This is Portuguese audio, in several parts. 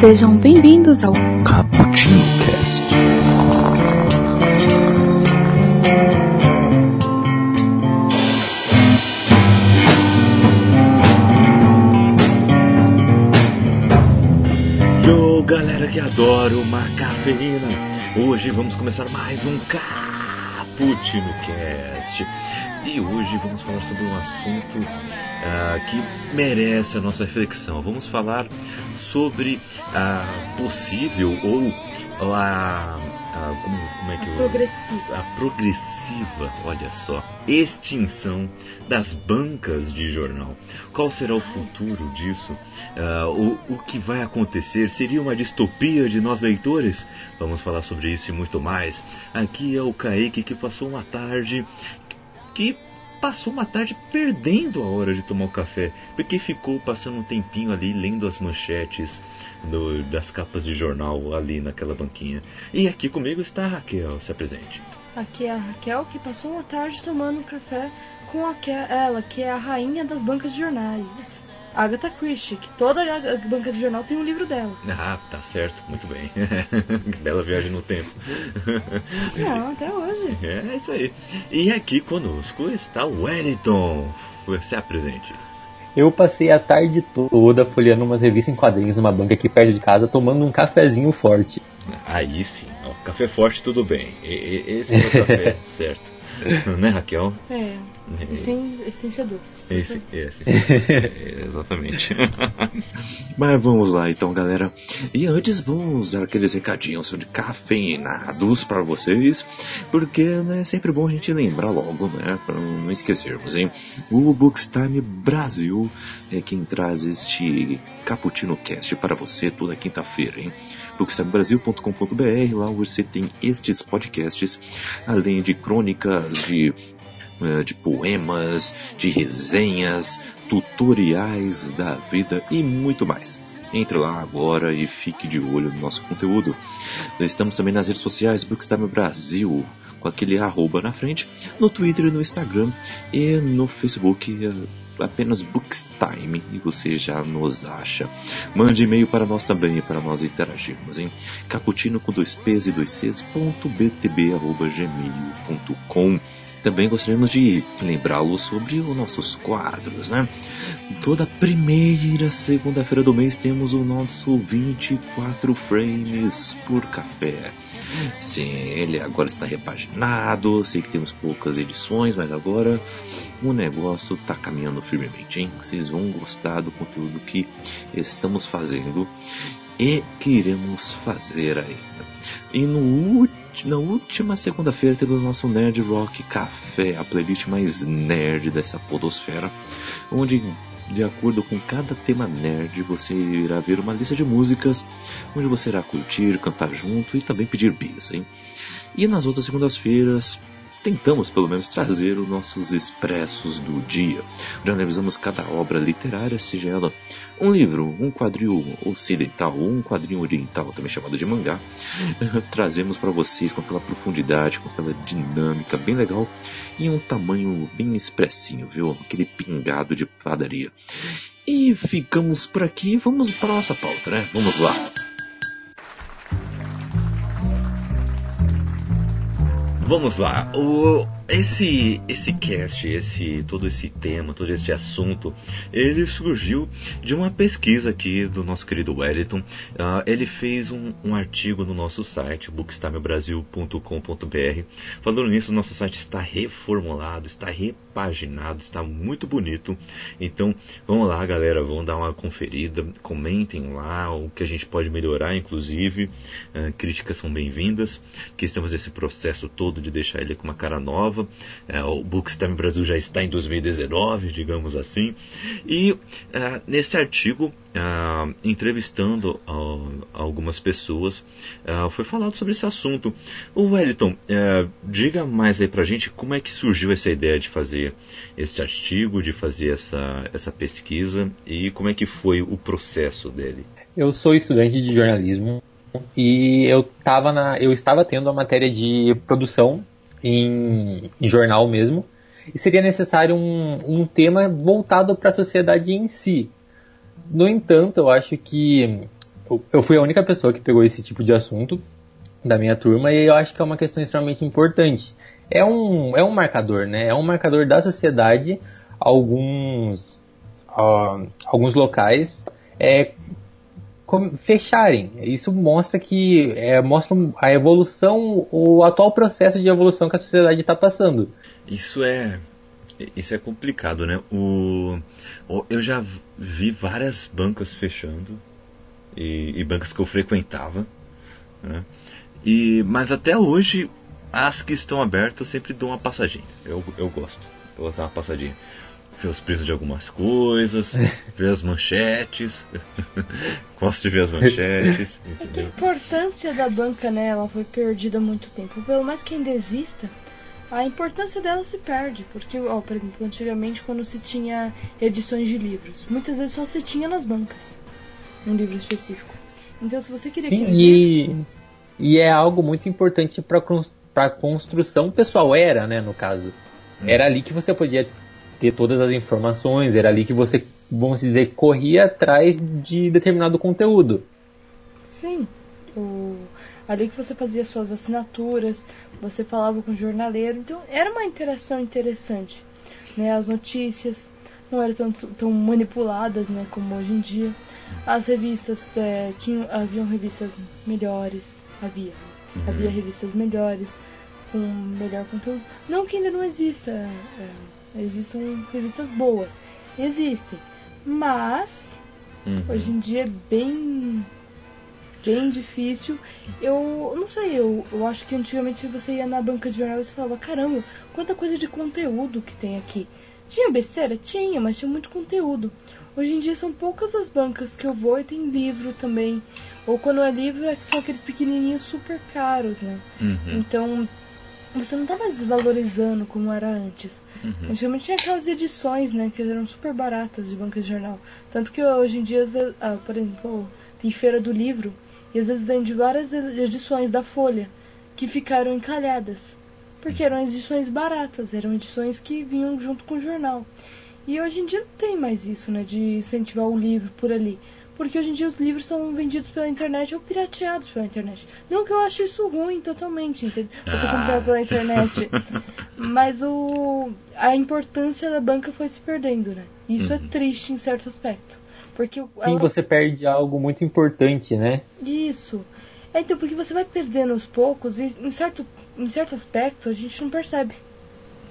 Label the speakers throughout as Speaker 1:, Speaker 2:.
Speaker 1: Sejam bem-vindos ao
Speaker 2: Cappuccino Cast.
Speaker 3: Yo, galera que adora uma cafeína. Hoje vamos começar mais um Cappuccino Cast. E hoje vamos falar sobre um assunto ah, que merece a nossa reflexão. Vamos falar sobre a possível ou, a, a- como, como é que eu
Speaker 4: Progressiva.
Speaker 3: a progressiva, olha só, extinção das bancas de jornal. Qual será o futuro disso? Ah, o, o que vai acontecer? Seria uma distopia de nós leitores? Vamos falar sobre isso e muito mais. Aqui é o Kaique que passou uma tarde que passou uma tarde perdendo a hora de tomar o café, porque ficou passando um tempinho ali lendo as manchetes do- das capas de jornal ali naquela banquinha. E aqui comigo está a Raquel, se apresente.
Speaker 4: Aqui é a Raquel que passou uma tarde tomando café com aque- ela, que é a rainha das bancas de jornais. Agatha Christie, que toda a banca de jornal tem um livro dela.
Speaker 3: Ah, tá certo, muito bem. Bela viagem no tempo.
Speaker 4: Não, até hoje.
Speaker 3: É isso aí. E aqui conosco está o Wellington. Se apresente.
Speaker 5: Eu passei a tarde toda folheando umas revistas em quadrinhos numa banca aqui perto de casa, tomando um cafezinho forte.
Speaker 3: Aí sim, ó, café forte tudo bem. E- e- esse é o café certo. Né, Raquel?
Speaker 4: É,
Speaker 3: É,
Speaker 4: sem essência doce.
Speaker 3: Esse, esse, é, exatamente.
Speaker 2: Mas vamos lá então, galera. E antes vamos dar aqueles recadinhos de cafeinados para vocês, porque né, é sempre bom a gente lembrar logo, né, para não esquecermos, hein? O Bookstime Brasil é quem traz este Cappuccino Cast para você toda quinta-feira, hein? bookstimebrasil.com.br, lá você tem estes podcasts, além de crônicas de de poemas, de resenhas, tutoriais da vida e muito mais. Entre lá agora e fique de olho no nosso conteúdo. Nós estamos também nas redes sociais Bookstime Brasil, com aquele arroba na frente, no Twitter e no Instagram e no Facebook eh, apenas Bookstime e você já nos acha. Mande e-mail para nós também, para nós interagirmos, hein? Caputino com dois P's e dois C's, ponto btb, arroba gmail.com. Também gostaríamos de lembrá-los sobre os nossos quadros, né? Toda primeira segunda-feira do mês temos o nosso 24 frames por café. Sim, ele agora está repaginado, sei que temos poucas edições, mas agora o negócio está caminhando firmemente, hein? Vocês vão gostar do conteúdo que estamos fazendo e que iremos fazer ainda. E no ulti- na última segunda-feira temos nosso Nerd Rock Café, a playlist mais nerd dessa podosfera, onde de acordo com cada tema nerd, você irá ver uma lista de músicas onde você irá curtir, cantar junto e também pedir bis, hein? E nas outras segundas-feiras, tentamos pelo menos trazer os nossos expressos do dia, onde analisamos cada obra literária, seja ela um livro, um quadrinho ocidental ou um quadrinho oriental, também chamado de mangá, trazemos para vocês com aquela profundidade, com aquela dinâmica bem legal e um tamanho bem expressinho, viu? Aquele pingado de padaria. E ficamos por aqui, vamos para nossa pauta, né? Vamos lá.
Speaker 3: Vamos lá. O, esse, esse cast, esse, todo esse tema, todo esse assunto, ele surgiu de uma pesquisa aqui do nosso querido Wellington. Ah, ele fez um, um artigo no nosso site, bookstimebrasil.com.br. Falando nisso, nosso site está reformulado, está repaginado, está muito bonito. Então, vamos lá, galera, vamos dar uma conferida, comentem lá o que a gente pode melhorar, inclusive. Ah, críticas são bem-vindas, que estamos nesse processo todo de deixar ele com uma cara nova. É, o Bookstime Brasil já está em 2019, digamos assim. E ah, nesse artigo, ah, entrevistando algumas pessoas, ah, foi falado sobre esse assunto. O Wellington, eh, diga mais aí pra gente como é que surgiu essa ideia de fazer este artigo, de fazer essa, essa pesquisa e como é que foi o processo dele.
Speaker 5: Eu sou estudante de jornalismo e eu, tava na, eu estava tendo a matéria de produção em, em jornal mesmo e seria necessário um, um tema voltado para a sociedade em si. No entanto, eu acho que eu fui a única pessoa que pegou esse tipo de assunto da minha turma e eu acho que é uma questão extremamente importante. É um, é um marcador, né? É um marcador da sociedade. Alguns, uh, alguns locais é, fecharem. Isso mostra que é, mostra a evolução, o atual processo de evolução que a sociedade está passando.
Speaker 3: Isso é isso é complicado, né? O, eu já vi várias bancas fechando e, e bancas que eu frequentava, né? E mas até hoje as que estão abertas eu sempre dou uma passadinha. Eu, eu gosto. Eu vou dar uma passadinha ver os preços de algumas coisas, ver as manchetes. Gosto de ver as manchetes.
Speaker 4: É que a importância da banca, né, ela foi perdida há muito tempo. Pelo mais que ainda exista, a importância dela se perde. Porque, ó, por exemplo, antigamente quando se tinha edições de livros, muitas vezes só se tinha nas bancas. Um livro específico. Então se você queria.
Speaker 5: Sim, e, e é algo muito importante para a construção pessoal, era, né, no caso. Hum. Era ali que você podia ter todas as informações, era ali que você, vamos dizer, corria atrás de determinado conteúdo.
Speaker 4: Sim. O... Ali que você fazia suas assinaturas, você falava com o jornaleiro, então era uma interação interessante. Né? As notícias não eram tão, tão manipuladas né, como hoje em dia. As revistas é, tinham, haviam revistas melhores, havia. Uhum. Havia revistas melhores, com melhor conteúdo. Não que ainda não exista. É, Existem revistas boas. Existem. Mas uhum. hoje em dia é bem bem difícil. Eu não sei, eu, eu acho que antigamente você ia na banca de jornal e você falava, caramba, quanta coisa de conteúdo que tem aqui. Tinha besteira? Tinha, mas tinha muito conteúdo. Hoje em dia são poucas as bancas que eu vou e tem livro também. Ou quando é livro, é são aqueles pequenininhos super caros, né? Uhum. Então, você não tá mais valorizando como era antes. Uhum. Antigamente tinha aquelas edições, né, que eram super baratas de banca de jornal. Tanto que hoje em dia, ah, por exemplo, tem feira do livro e às vezes vende várias edições da Folha que ficaram encalhadas. Porque eram edições baratas, eram edições que vinham junto com o jornal. E hoje em dia não tem mais isso, né, de incentivar o livro por ali. Porque hoje em dia os livros são vendidos pela internet ou pirateados pela internet. Não que eu acho isso ruim totalmente, entendeu? Você ah. comprar pela internet. Mas o a importância da banca foi se perdendo, né? Isso é uhum. é triste em certo aspecto. Porque
Speaker 5: Sim, ela... você perde algo muito importante, né?
Speaker 4: Isso. É, então, porque você vai perdendo aos poucos e em certo, em certo aspecto a gente não percebe.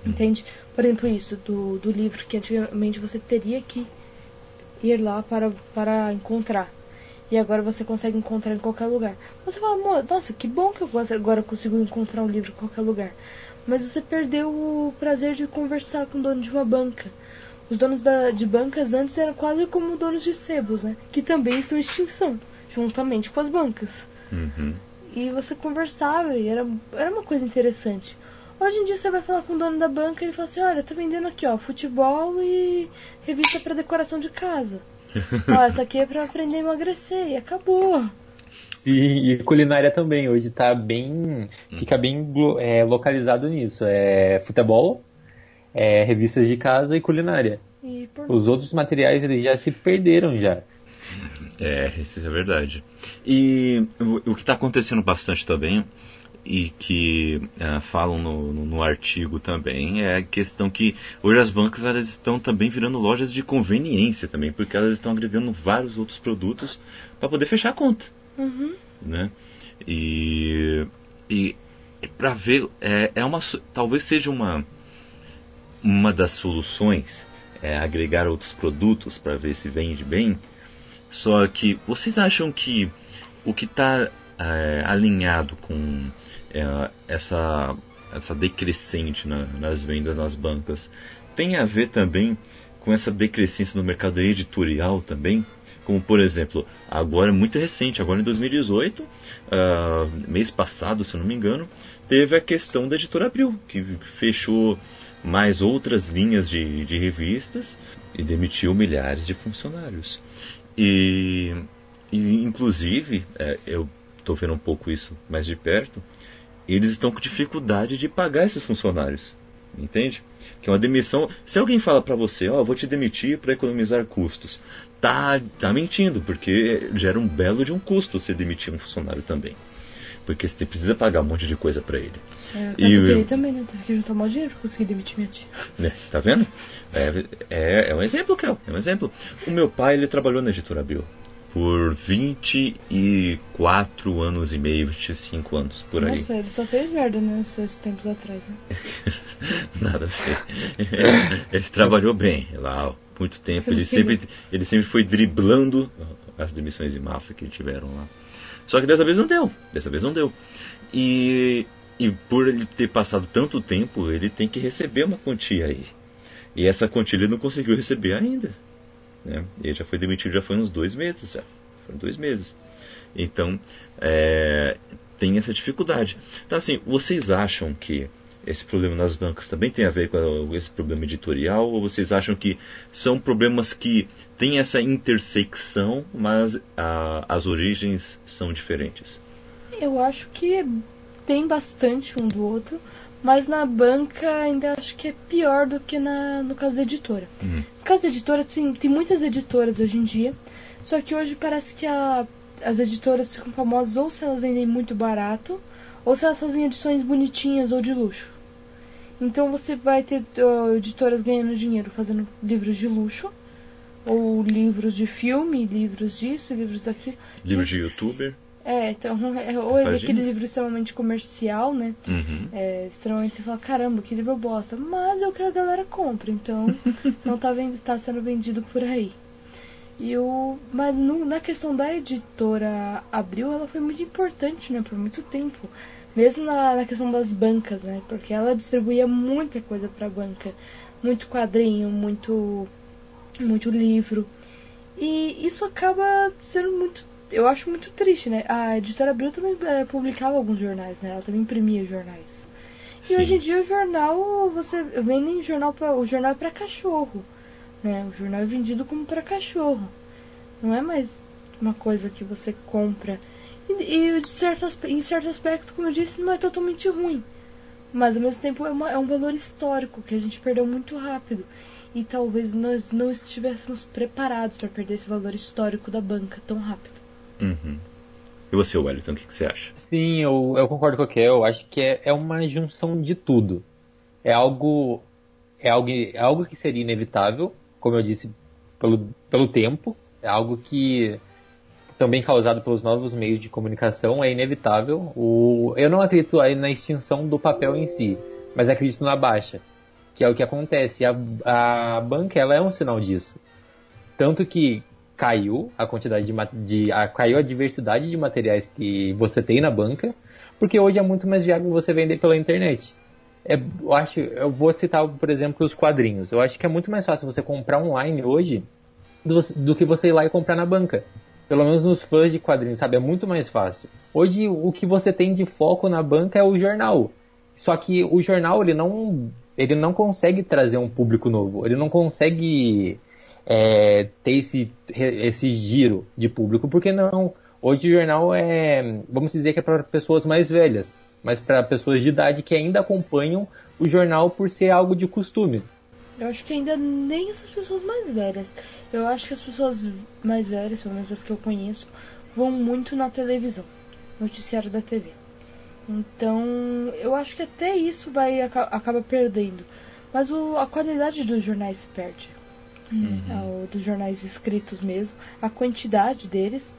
Speaker 4: Entende? Por exemplo, isso do, do livro que antigamente você teria que ir lá para, para encontrar. E agora você consegue encontrar em qualquer lugar. Você fala, nossa, que bom que eu agora consigo encontrar um livro em qualquer lugar. Mas você perdeu o prazer de conversar com o dono de uma banca. Os donos da, de bancas antes eram quase como donos de sebos, né? Que também estão em extinção, juntamente com as bancas. Uhum. E você conversava e era, era uma coisa interessante. Hoje em dia você vai falar com o dono da banca e ele fala assim, olha, tá vendendo aqui, ó, futebol e revista para decoração de casa. ó, essa aqui é para aprender a emagrecer e acabou.
Speaker 5: Sim, e culinária também, hoje tá bem. fica bem é, localizado nisso. É futebol, é, revistas de casa e culinária. E Os outros materiais eles já se perderam já.
Speaker 3: É, isso é verdade. E o, o que está acontecendo bastante também e que uh, falam no, no, no, artigo também é a questão que hoje as bancas elas estão também virando lojas de conveniência também, porque elas estão agregando vários outros produtos para poder fechar a conta, uhum. né? E, e para ver é, é uma talvez seja uma uma das soluções é agregar outros produtos para ver se vende bem. Só que vocês acham que o que está é, alinhado com é, essa, essa decrescente na, nas vendas nas bancas tem a ver também com essa decrescência no mercado editorial também? Como, por exemplo, agora muito recente, agora em 2018, uh, ah, mês passado, se eu não me engano, teve a questão da editora Abril, que fechou mais outras linhas de, de revistas e demitiu milhares de funcionários. E, e inclusive, é, eu estou vendo um pouco isso mais de perto, eles estão com dificuldade de pagar esses funcionários. entende? Que é uma demissão. Se alguém fala para você, ó, oh, vou te demitir para economizar custos, tá, tá mentindo, porque gera um belo de um custo você demitir um funcionário também. Porque você precisa pagar um monte de coisa para ele.
Speaker 4: É, e eu também, né? Teve que juntar mal dinheiro pra conseguir demitir minha tia.
Speaker 3: É, tá vendo? É, é, é um exemplo, Kel. É um exemplo. O meu pai, ele trabalhou na editora Bill por 24 anos e meio, 25 anos por aí.
Speaker 4: Nossa, ele só fez merda nesses tempos atrás, né?
Speaker 3: Nada a ver. ele trabalhou bem lá muito tempo. Ele sempre, ele sempre foi driblando as demissões em massa que tiveram lá. Só que dessa vez não deu. Dessa vez não deu. E, e por ele ter passado tanto tempo, ele tem que receber uma quantia aí. E essa quantia ele não conseguiu receber ainda. Né? Ele já foi demitido já foi uns dois meses já. Foram dois meses. Então, é, tem essa dificuldade. Então, assim, vocês acham que esse problema nas bancas também tem a ver com esse problema editorial? Ou vocês acham que são problemas que têm essa intersecção, mas a, as origens são diferentes?
Speaker 4: Eu acho que tem bastante um do outro, mas na banca ainda acho que é pior do que na, no caso da editora. Hum. No caso da editora, sim, tem muitas editoras hoje em dia, só que hoje parece que a, as editoras ficam famosas ou se elas vendem muito barato, ou se elas fazem edições bonitinhas ou de luxo. Então você vai ter uh, editoras ganhando dinheiro fazendo livros de luxo, ou livros de filme, livros disso, livros daquilo.
Speaker 3: Livros de youtuber?
Speaker 4: É, então, é, ou é aquele livro extremamente comercial, né?
Speaker 3: Uhum.
Speaker 4: É, extremamente você fala, caramba, que livro bosta. Mas é o que a galera compra, então não tá, tá sendo vendido por aí. E o, mas no, na questão da editora Abril, ela foi muito importante, né, por muito tempo. Mesmo na, na questão das bancas, né, porque ela distribuía muita coisa pra banca. Muito quadrinho, muito, muito livro. E isso acaba sendo muito eu acho muito triste, né? A editora Abril também é, publicava alguns jornais, né? Ela também imprimia jornais. E Sim. hoje em dia o jornal, você vende jornal pra, o jornal é para cachorro, né? O jornal é vendido como para cachorro. Não é mais uma coisa que você compra. E, e de certo, em certo aspecto, como eu disse, não é totalmente ruim. Mas ao mesmo tempo é, uma, é um valor histórico que a gente perdeu muito rápido. E talvez nós não estivéssemos preparados para perder esse valor histórico da banca tão rápido.
Speaker 3: Uhum. E você, Wellington, o que, que, você acha?
Speaker 5: Sim, eu, eu concordo com o que eu acho que é, é uma junção de tudo. É algo, é algo, é algo que seria inevitável, como eu disse, pelo, pelo tempo. É algo que também causado pelos novos meios de comunicação é inevitável. O, eu não acredito na extinção do papel em si, mas acredito na baixa, que é o que acontece. A, a banca ela é um sinal disso. Tanto que caiu a quantidade de, de a, caiu a diversidade de materiais que você tem na banca, porque hoje é muito mais viável você vender pela internet. É, eu acho, eu vou citar, por exemplo, os quadrinhos. Eu acho que é muito mais fácil você comprar online hoje do, do que você ir lá e comprar na banca. Pelo menos nos fãs de quadrinhos, sabe? É muito mais fácil. Hoje o que você tem de foco na banca é o jornal. Só que o jornal ele não ele não consegue trazer um público novo. Ele não consegue é, ter esse, esse giro de público, porque não? Hoje o jornal é, vamos dizer que é para pessoas mais velhas, mas para pessoas de idade que ainda acompanham o jornal por ser algo de costume.
Speaker 4: Eu acho que ainda nem essas pessoas mais velhas. Eu acho que as pessoas mais velhas, pelo menos as que eu conheço, vão muito na televisão, noticiário da TV. Então, eu acho que até isso vai acaba perdendo. Mas o, a qualidade dos jornais se perde uhum. dos jornais escritos mesmo, a quantidade deles.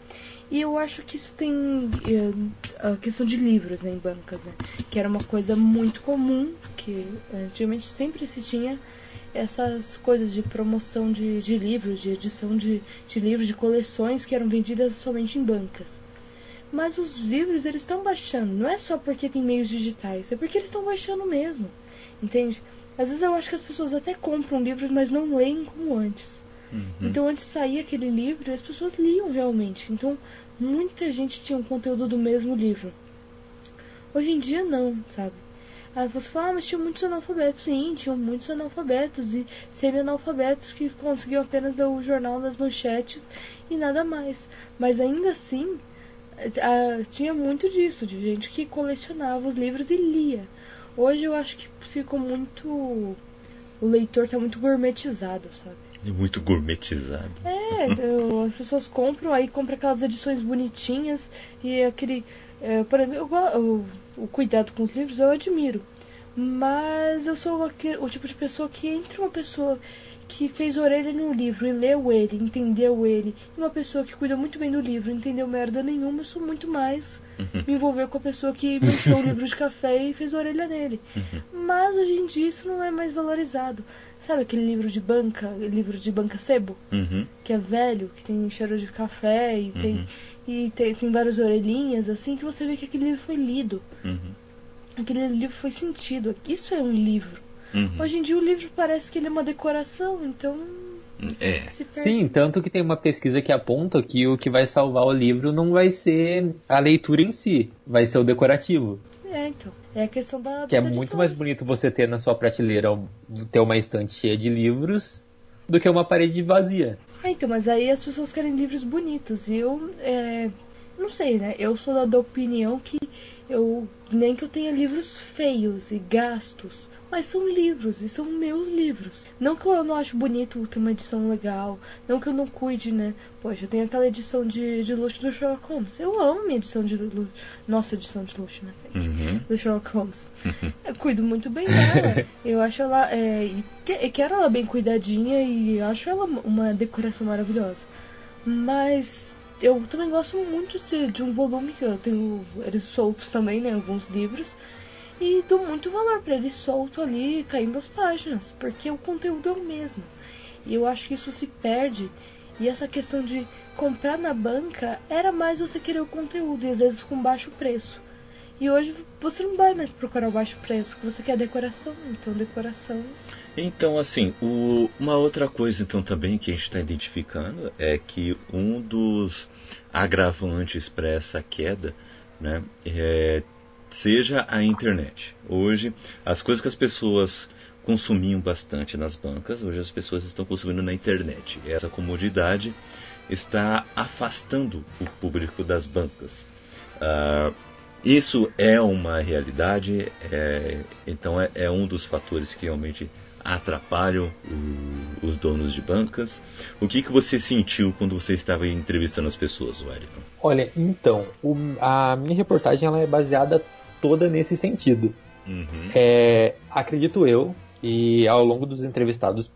Speaker 4: E eu acho que isso tem uh, a questão de livros né, em bancas, né? Que era uma coisa muito comum, que antigamente sempre se tinha essas coisas de promoção de, de livros, de edição de, de livros, de coleções que eram vendidas somente em bancas. Mas os livros eles estão baixando, não é só porque tem meios digitais, é porque eles estão baixando mesmo, entende? Às vezes eu acho que as pessoas até compram livros, mas não leem como antes. Uhum. Então antes saía aquele livro e as pessoas liam realmente. Então muita gente tinha um conteúdo do mesmo livro. Hoje em dia não, sabe? Aí você fala, ah, mas tinha muitos analfabetos. Sim, tinham muitos analfabetos e semi-analfabetos que conseguiam apenas ler o jornal nas manchetes e nada mais. Mas ainda assim, tinha muito disso, de gente que colecionava os livros e lia. Hoje eu acho que ficou muito. O leitor tá muito gourmetizado, sabe?
Speaker 3: Muito gourmetizado.
Speaker 4: É, eu- as pessoas compram, aí compram aquelas edições bonitinhas e aquele. É, por exemplo, eu go- o, cuidado com os livros eu admiro. Mas eu sou aque- o tipo de pessoa que entre uma pessoa que fez orelha num livro e leu ele, entendeu ele, e uma pessoa que cuida muito bem do livro, entendeu merda nenhuma, eu sou muito mais me envolver com a pessoa que mexeu o livro de café e fez orelha nele. Mas hoje em dia isso não é mais valorizado. Sabe aquele livro de banca, livro de banca sebo?
Speaker 3: Uhum.
Speaker 4: que é velho, que tem cheiro de café e tem e tem, tem várias orelhinhas assim que você vê que aquele livro foi lido,
Speaker 3: Uhum.
Speaker 4: aquele livro foi sentido. Isso é um livro.
Speaker 3: Uhum.
Speaker 4: Hoje em dia o livro parece que ele é uma decoração, então
Speaker 3: É.
Speaker 5: Sim, tanto que tem uma pesquisa que aponta que o que vai salvar o livro não vai ser a leitura em si, vai ser o decorativo.
Speaker 4: É, então. É a questão da
Speaker 5: Que é muito mais bonito você ter na sua prateleira ter uma estante cheia de livros do que uma parede vazia.
Speaker 4: É, então, mas aí as pessoas querem livros bonitos. E eu, é, não sei, né? Eu sou da, da opinião que eu nem que eu tenha livros feios e gastos, mas são livros e são meus livros. Não que eu não acho bonito ter uma edição legal, não que eu não cuide, né? Poxa, eu tenho aquela edição de, de luxo do Sherlock Holmes. Eu amo minha edição de luxo. Nossa edição de luxo, né?
Speaker 3: Uhum.
Speaker 4: do Sherlock Holmes. Eu cuido muito bem dela. Eu acho ela. É, e que- e quero ela bem cuidadinha e acho ela uma decoração maravilhosa. Mas eu também gosto muito de, de um volume que eu tenho eles soltos também, né? Alguns livros. E dou muito valor pra ele solto ali, caindo as páginas, porque o conteúdo é o mesmo. E eu acho que isso se perde. E essa questão de comprar na banca era mais você querer o conteúdo, e às vezes com baixo preço. E hoje você não vai mais procurar o baixo preço, você quer decoração. Então decoração.
Speaker 3: Então, assim, o- uma outra coisa então também que a gente está identificando é que um dos agravantes para essa queda, né, é, seja a internet. Hoje, as coisas que as pessoas consumiam bastante nas bancas, hoje as pessoas estão consumindo na internet. Essa comodidade está afastando o público das bancas. Ah, isso é uma realidade, é, então é, é um dos fatores que realmente atrapalham os donos de bancas. O que, que você sentiu quando você estava entrevistando as pessoas, Wellington?
Speaker 5: Olha, então, o- a minha reportagem ela é baseada toda nesse sentido.
Speaker 3: Uhum.
Speaker 5: É, acredito eu, e ao longo dos entrevistados,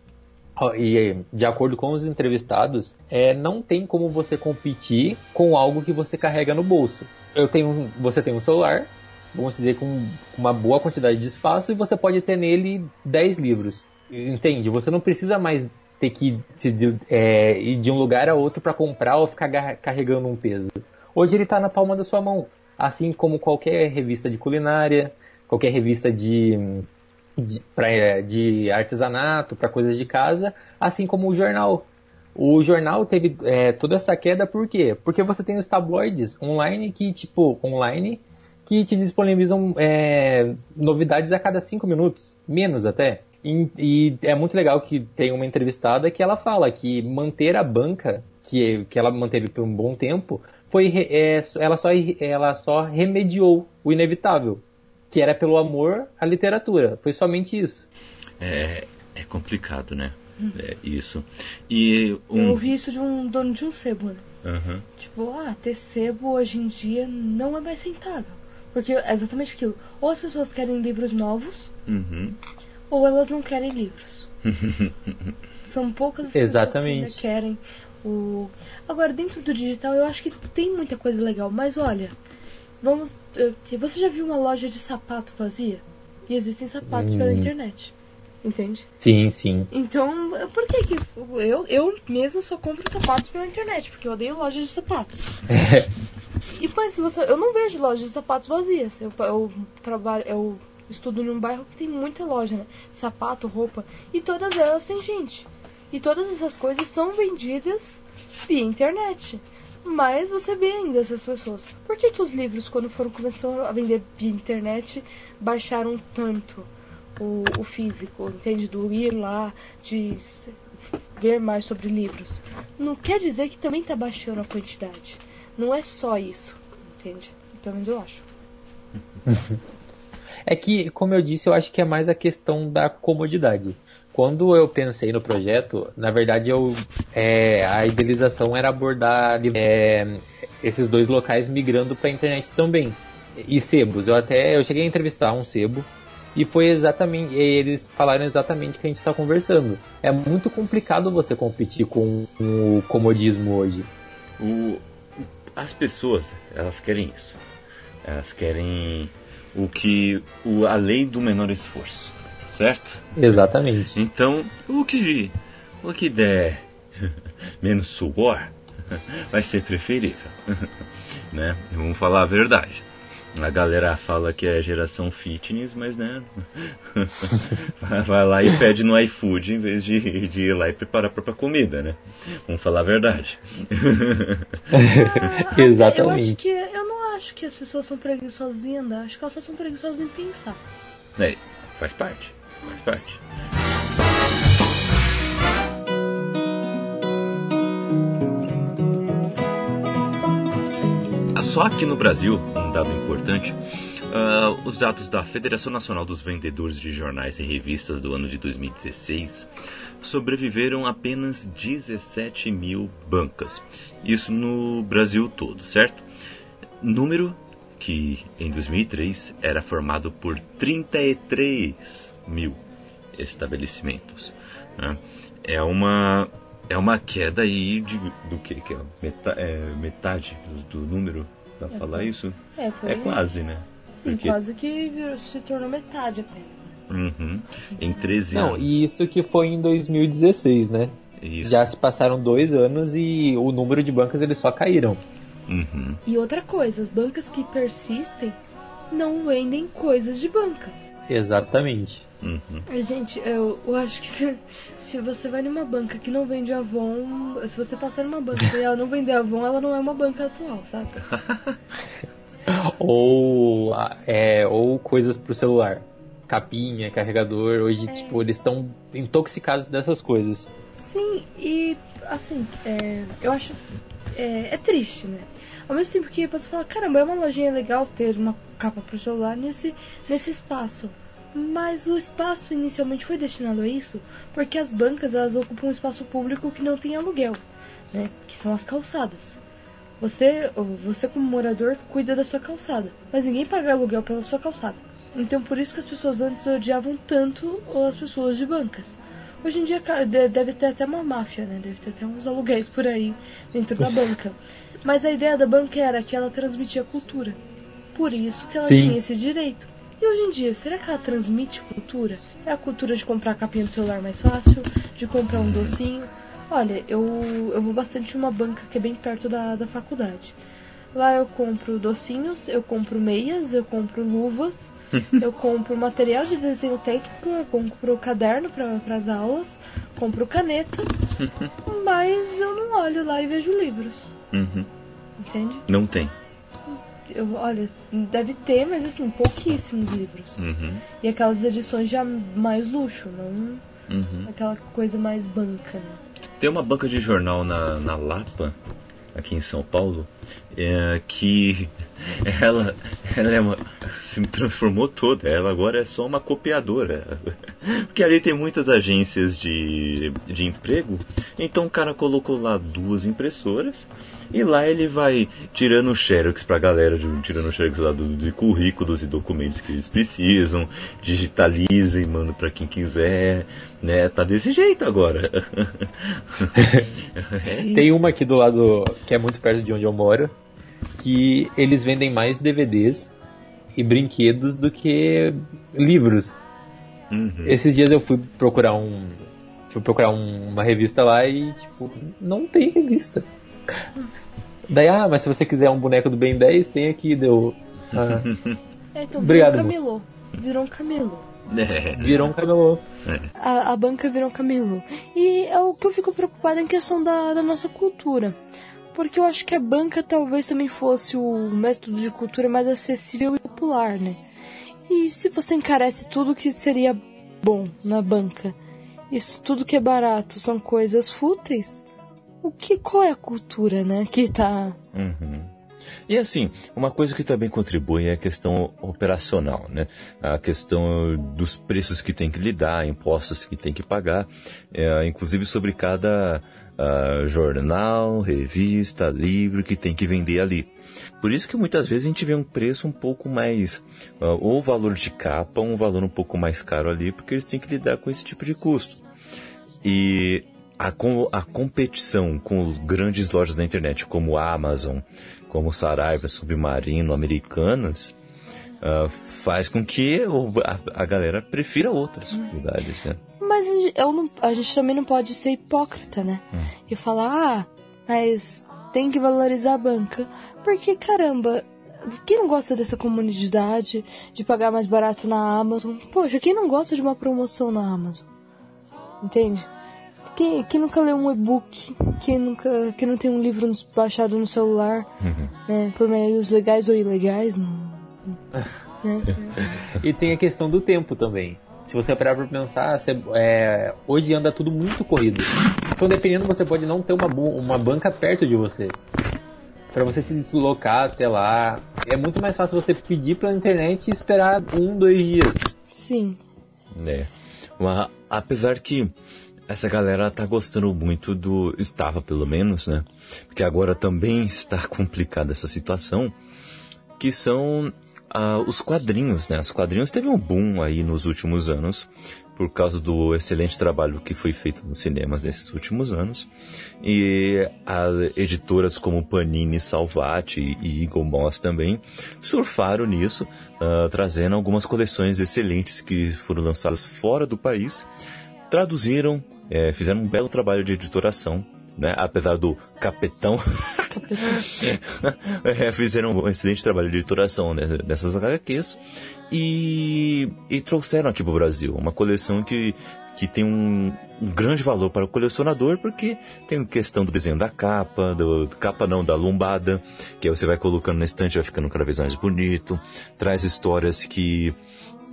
Speaker 5: e de acordo com os entrevistados, é, não tem como você competir com algo que você carrega no bolso. Eu tenho, você tem um celular, vamos dizer, com uma boa quantidade de espaço, e você pode ter nele 10 livros. Entende? Você não precisa mais ter que se é, ir de um lugar a outro para comprar ou ficar carregando um peso. Hoje ele está na palma da sua mão, assim como qualquer revista de culinária, qualquer revista de, de, pra, é, de artesanato, para coisas de casa, assim como o jornal. O jornal teve é, toda essa queda por quê? Porque você tem os tabloides online que, tipo, online, que te disponibilizam é, novidades a cada cinco minutos, menos até. E, e é muito legal que tem uma entrevistada que ela fala que manter a banca, que, que ela manteve por um bom tempo, foi é, ela, só, ela só remediou o inevitável, que era pelo amor à literatura. Foi somente isso.
Speaker 3: É, é complicado, né? É isso. E
Speaker 4: Eu
Speaker 3: um.
Speaker 4: ouvi isso de um dono de um sebo, né?
Speaker 3: Aham.
Speaker 4: Tipo, ah, ter sebo hoje em dia não é mais rentável. Porque é exatamente aquilo. Ou as pessoas querem livros novos,
Speaker 3: Uhum.
Speaker 4: ou elas não querem livros. São poucas as pessoas
Speaker 5: Exatamente.
Speaker 4: que ainda querem o. Agora, dentro do digital, eu acho que tem muita coisa legal. Mas olha, vamos. Você já viu uma loja de sapato vazia? E existem sapatos pela
Speaker 5: Hum.
Speaker 4: internet. Entende?
Speaker 5: Sim, sim.
Speaker 4: Então, por que que eu, eu mesmo só compro sapatos pela internet? Porque eu odeio lojas de sapatos. E mas você, eu não vejo lojas de sapatos vazias. Eu, eu trabalho, eu estudo num bairro que tem muita loja, né? Sapato, roupa. E todas elas têm gente. E todas essas coisas são vendidas via internet. Mas você vê ainda essas pessoas. Por que, que os livros, quando foram começando a vender via internet, baixaram tanto o, o físico? Entende? Do ir lá, de ver mais sobre livros. Não quer dizer que também está baixando a quantidade. Não é só isso, entende? Pelo menos eu acho.
Speaker 5: É que, como eu disse, eu acho que é mais a questão da comodidade. Quando eu pensei no projeto, na verdade eu é, a idealização era abordar é, esses dois locais migrando para a internet também. E sebos, eu até eu cheguei a entrevistar um sebo e foi exatamente eles falaram exatamente o que a gente está conversando. É muito complicado você competir com, com o comodismo hoje.
Speaker 3: O, as pessoas elas querem isso. Elas querem o que o, a lei do menor esforço certo?
Speaker 5: Exatamente.
Speaker 3: Então, o que, o que der menos suor vai ser preferível, né? Vamos falar a verdade. A galera fala que é geração fitness, mas né? Vai lá e pede no iFood em vez de, de ir lá e preparar a própria comida, né? Vamos falar a verdade.
Speaker 4: Ah, Exatamente. Eu, acho que, eu não acho que as pessoas são preguiçosas em andar, acho que elas só são preguiçosas em pensar.
Speaker 3: É, faz parte faz parte. Só aqui no Brasil, um dado importante, uh, os dados da Federação Nacional dos Vendedores de Jornais e Revistas do ano de 2016 sobreviveram apenas 17 mil bancas. Isso no Brasil todo, certo? Número que em 2003 era formado por 33 mil estabelecimentos. Né? É uma é uma queda aí de, do que que é, Meta, é metade do, do número para é, falar isso
Speaker 4: é, foi,
Speaker 3: é quase né
Speaker 4: sim Porque... quase que virou, se tornou metade apenas
Speaker 3: Uhum. Em 13
Speaker 5: Não,
Speaker 3: anos.
Speaker 5: e isso que foi em 2016, né? Isso. Já se passaram dois anos e o número de bancas eles só caíram.
Speaker 3: Uhum.
Speaker 4: E outra coisa, as bancas que persistem não vendem coisas de bancas.
Speaker 5: Exatamente.
Speaker 3: Uhum.
Speaker 4: Gente, eu, eu, acho que se, se, você vai numa banca que não vende Avon, se você passar numa banca e ela não vender Avon, ela não é uma banca atual, sabe?
Speaker 5: ou, é, ou coisas pro celular. Capinha, carregador, hoje, é. tipo, eles estão intoxicados dessas coisas.
Speaker 4: Sim, e assim, é, eu acho. É, é triste, né? Ao mesmo tempo que você fala, caramba, é uma lojinha legal ter uma capa pro celular nesse, nesse espaço. Mas o espaço inicialmente foi destinado a isso porque as bancas elas ocupam um espaço público que não tem aluguel, né? Que são as calçadas. Você, você como morador cuida da sua calçada, mas ninguém paga aluguel pela sua calçada. Então por isso que as pessoas antes odiavam tanto as pessoas de bancas. Hoje em dia deve ter até uma máfia, né? Deve ter até uns aluguéis por aí dentro da banca. Mas a ideia da banca era que ela transmitia cultura. Por isso que ela Sim. tinha esse direito. E hoje em dia, será que ela transmite cultura? É a cultura de comprar a capinha do celular mais fácil, de comprar um docinho. Olha, eu, eu vou bastante numa banca que é bem perto da, da faculdade. Lá eu compro docinhos, eu compro meias, eu compro luvas, eu compro material de desenho técnico, eu compro caderno para as aulas, compro caneta, mas eu não olho lá e vejo livros.
Speaker 3: Uhum.
Speaker 4: Entende?
Speaker 3: Não tem
Speaker 4: eu, olha, deve ter, mas assim, pouquíssimos livros.
Speaker 3: Uhum.
Speaker 4: E aquelas edições já mais luxo, não
Speaker 3: uhum.
Speaker 4: aquela coisa mais banca, né?
Speaker 3: Tem uma banca de jornal na, na Lapa, aqui em São Paulo, é, que ela, ela é uma, se transformou toda. Ela agora é só uma copiadora. Porque ali tem muitas agências de, de emprego. Então o cara colocou lá duas impressoras e lá ele vai tirando o xerox pra galera, tirando o xerox lá do, de currículos e documentos que eles precisam, digitaliza e manda pra quem quiser, né? Tá desse jeito agora.
Speaker 5: é Tem uma aqui do lado, que é muito perto de onde eu moro, que eles vendem mais DVDs e brinquedos do que livros.
Speaker 3: Uhum.
Speaker 5: Esses dias eu fui procurar um. Fui procurar um, uma revista lá e, tipo, não tem revista. Daí, ah, mas se você quiser um boneco do Ben 10, tem aqui, deu. Ah.
Speaker 4: É, então Obrigado, virou um camelô. Virou um camelô.
Speaker 5: É. Virou um camelô.
Speaker 4: É. A, a, banca virou um camelô. E é o que eu fico preocupado em questão da, da nossa cultura. Porque eu acho que a banca talvez também fosse o método de cultura mais acessível e popular, né? E se você encarece tudo que seria bom na banca, isso tudo que é barato são coisas fúteis, o que qual é a cultura, né, que tá
Speaker 3: uhum. E assim, uma coisa que também contribui é a questão operacional, né? A questão dos preços que tem que lidar, impostos que tem que pagar, é, inclusive sobre cada uh, jornal, revista, livro que tem que vender ali. Por isso que muitas vezes a gente vê um preço um pouco mais, uh, ou valor de capa, um valor um pouco mais caro ali, porque eles têm que lidar com esse tipo de custo. E a, a competição com grandes lojas da internet como Amazon, como Saraiva, Submarino, Americanas, uh, faz com que a, a galera prefira outras lugares, né?
Speaker 4: Mas eu não, a gente também não pode ser hipócrita, né? Hum. E falar, ah, mas tem que valorizar a banca. Porque, caramba, quem não gosta dessa comunidade, de pagar mais barato na Amazon? Poxa, quem não gosta de uma promoção na Amazon? Entende? Quem, quem nunca leu um e-book? Quem nunca quem não tem um livro baixado no celular? Uhum. Né, por meios legais ou ilegais? Não,
Speaker 5: né? e tem a questão do tempo também. Se você parar pra pensar, você, é, hoje anda tudo muito corrido. Então, dependendo, você pode não ter uma, uma banca perto de você. para você se deslocar até lá. É muito mais fácil você pedir pela internet e esperar um, dois dias.
Speaker 4: Sim.
Speaker 3: É. Mas, apesar que essa galera tá gostando muito do. Estava pelo menos, né? Porque agora também está complicada essa situação. Que são ah, os quadrinhos, né? Os quadrinhos teve um boom aí nos últimos anos. Por causa do excelente trabalho que foi feito nos cinemas nesses últimos anos. E as editoras como Panini, Salvati e Eagle Moss também surfaram nisso, uh, trazendo algumas coleções excelentes que foram lançadas fora do país traduziram é, fizeram um belo trabalho de editoração, né? Apesar do capetão, é, fizeram um excelente trabalho de editoração né, dessas HQs e, e trouxeram aqui para o Brasil uma coleção que, que tem um, um, grande valor para o colecionador porque tem questão do desenho da capa, do, capa não, da lombada, que aí você vai colocando na estante vai ficando cada vez mais bonito, traz histórias que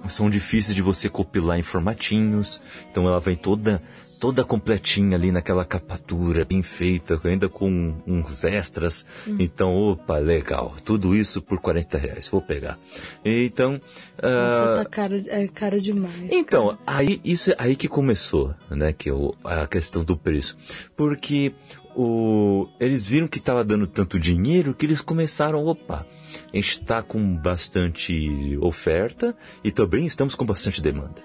Speaker 3: são difíceis de você compilar em formatinhos, então ela vem toda toda completinha ali naquela capatura, bem feita, ainda com uns extras. Hum. Então, opa, legal. Tudo isso por 40 reais. Vou pegar. Então.
Speaker 4: Nossa, uh... tá caro, é caro demais.
Speaker 3: Então, cara. aí isso é aí que começou, né? Que é o, a questão do preço. Porque o, eles viram que estava dando tanto dinheiro que eles começaram, opa, a gente está com bastante oferta e também estamos com bastante demanda.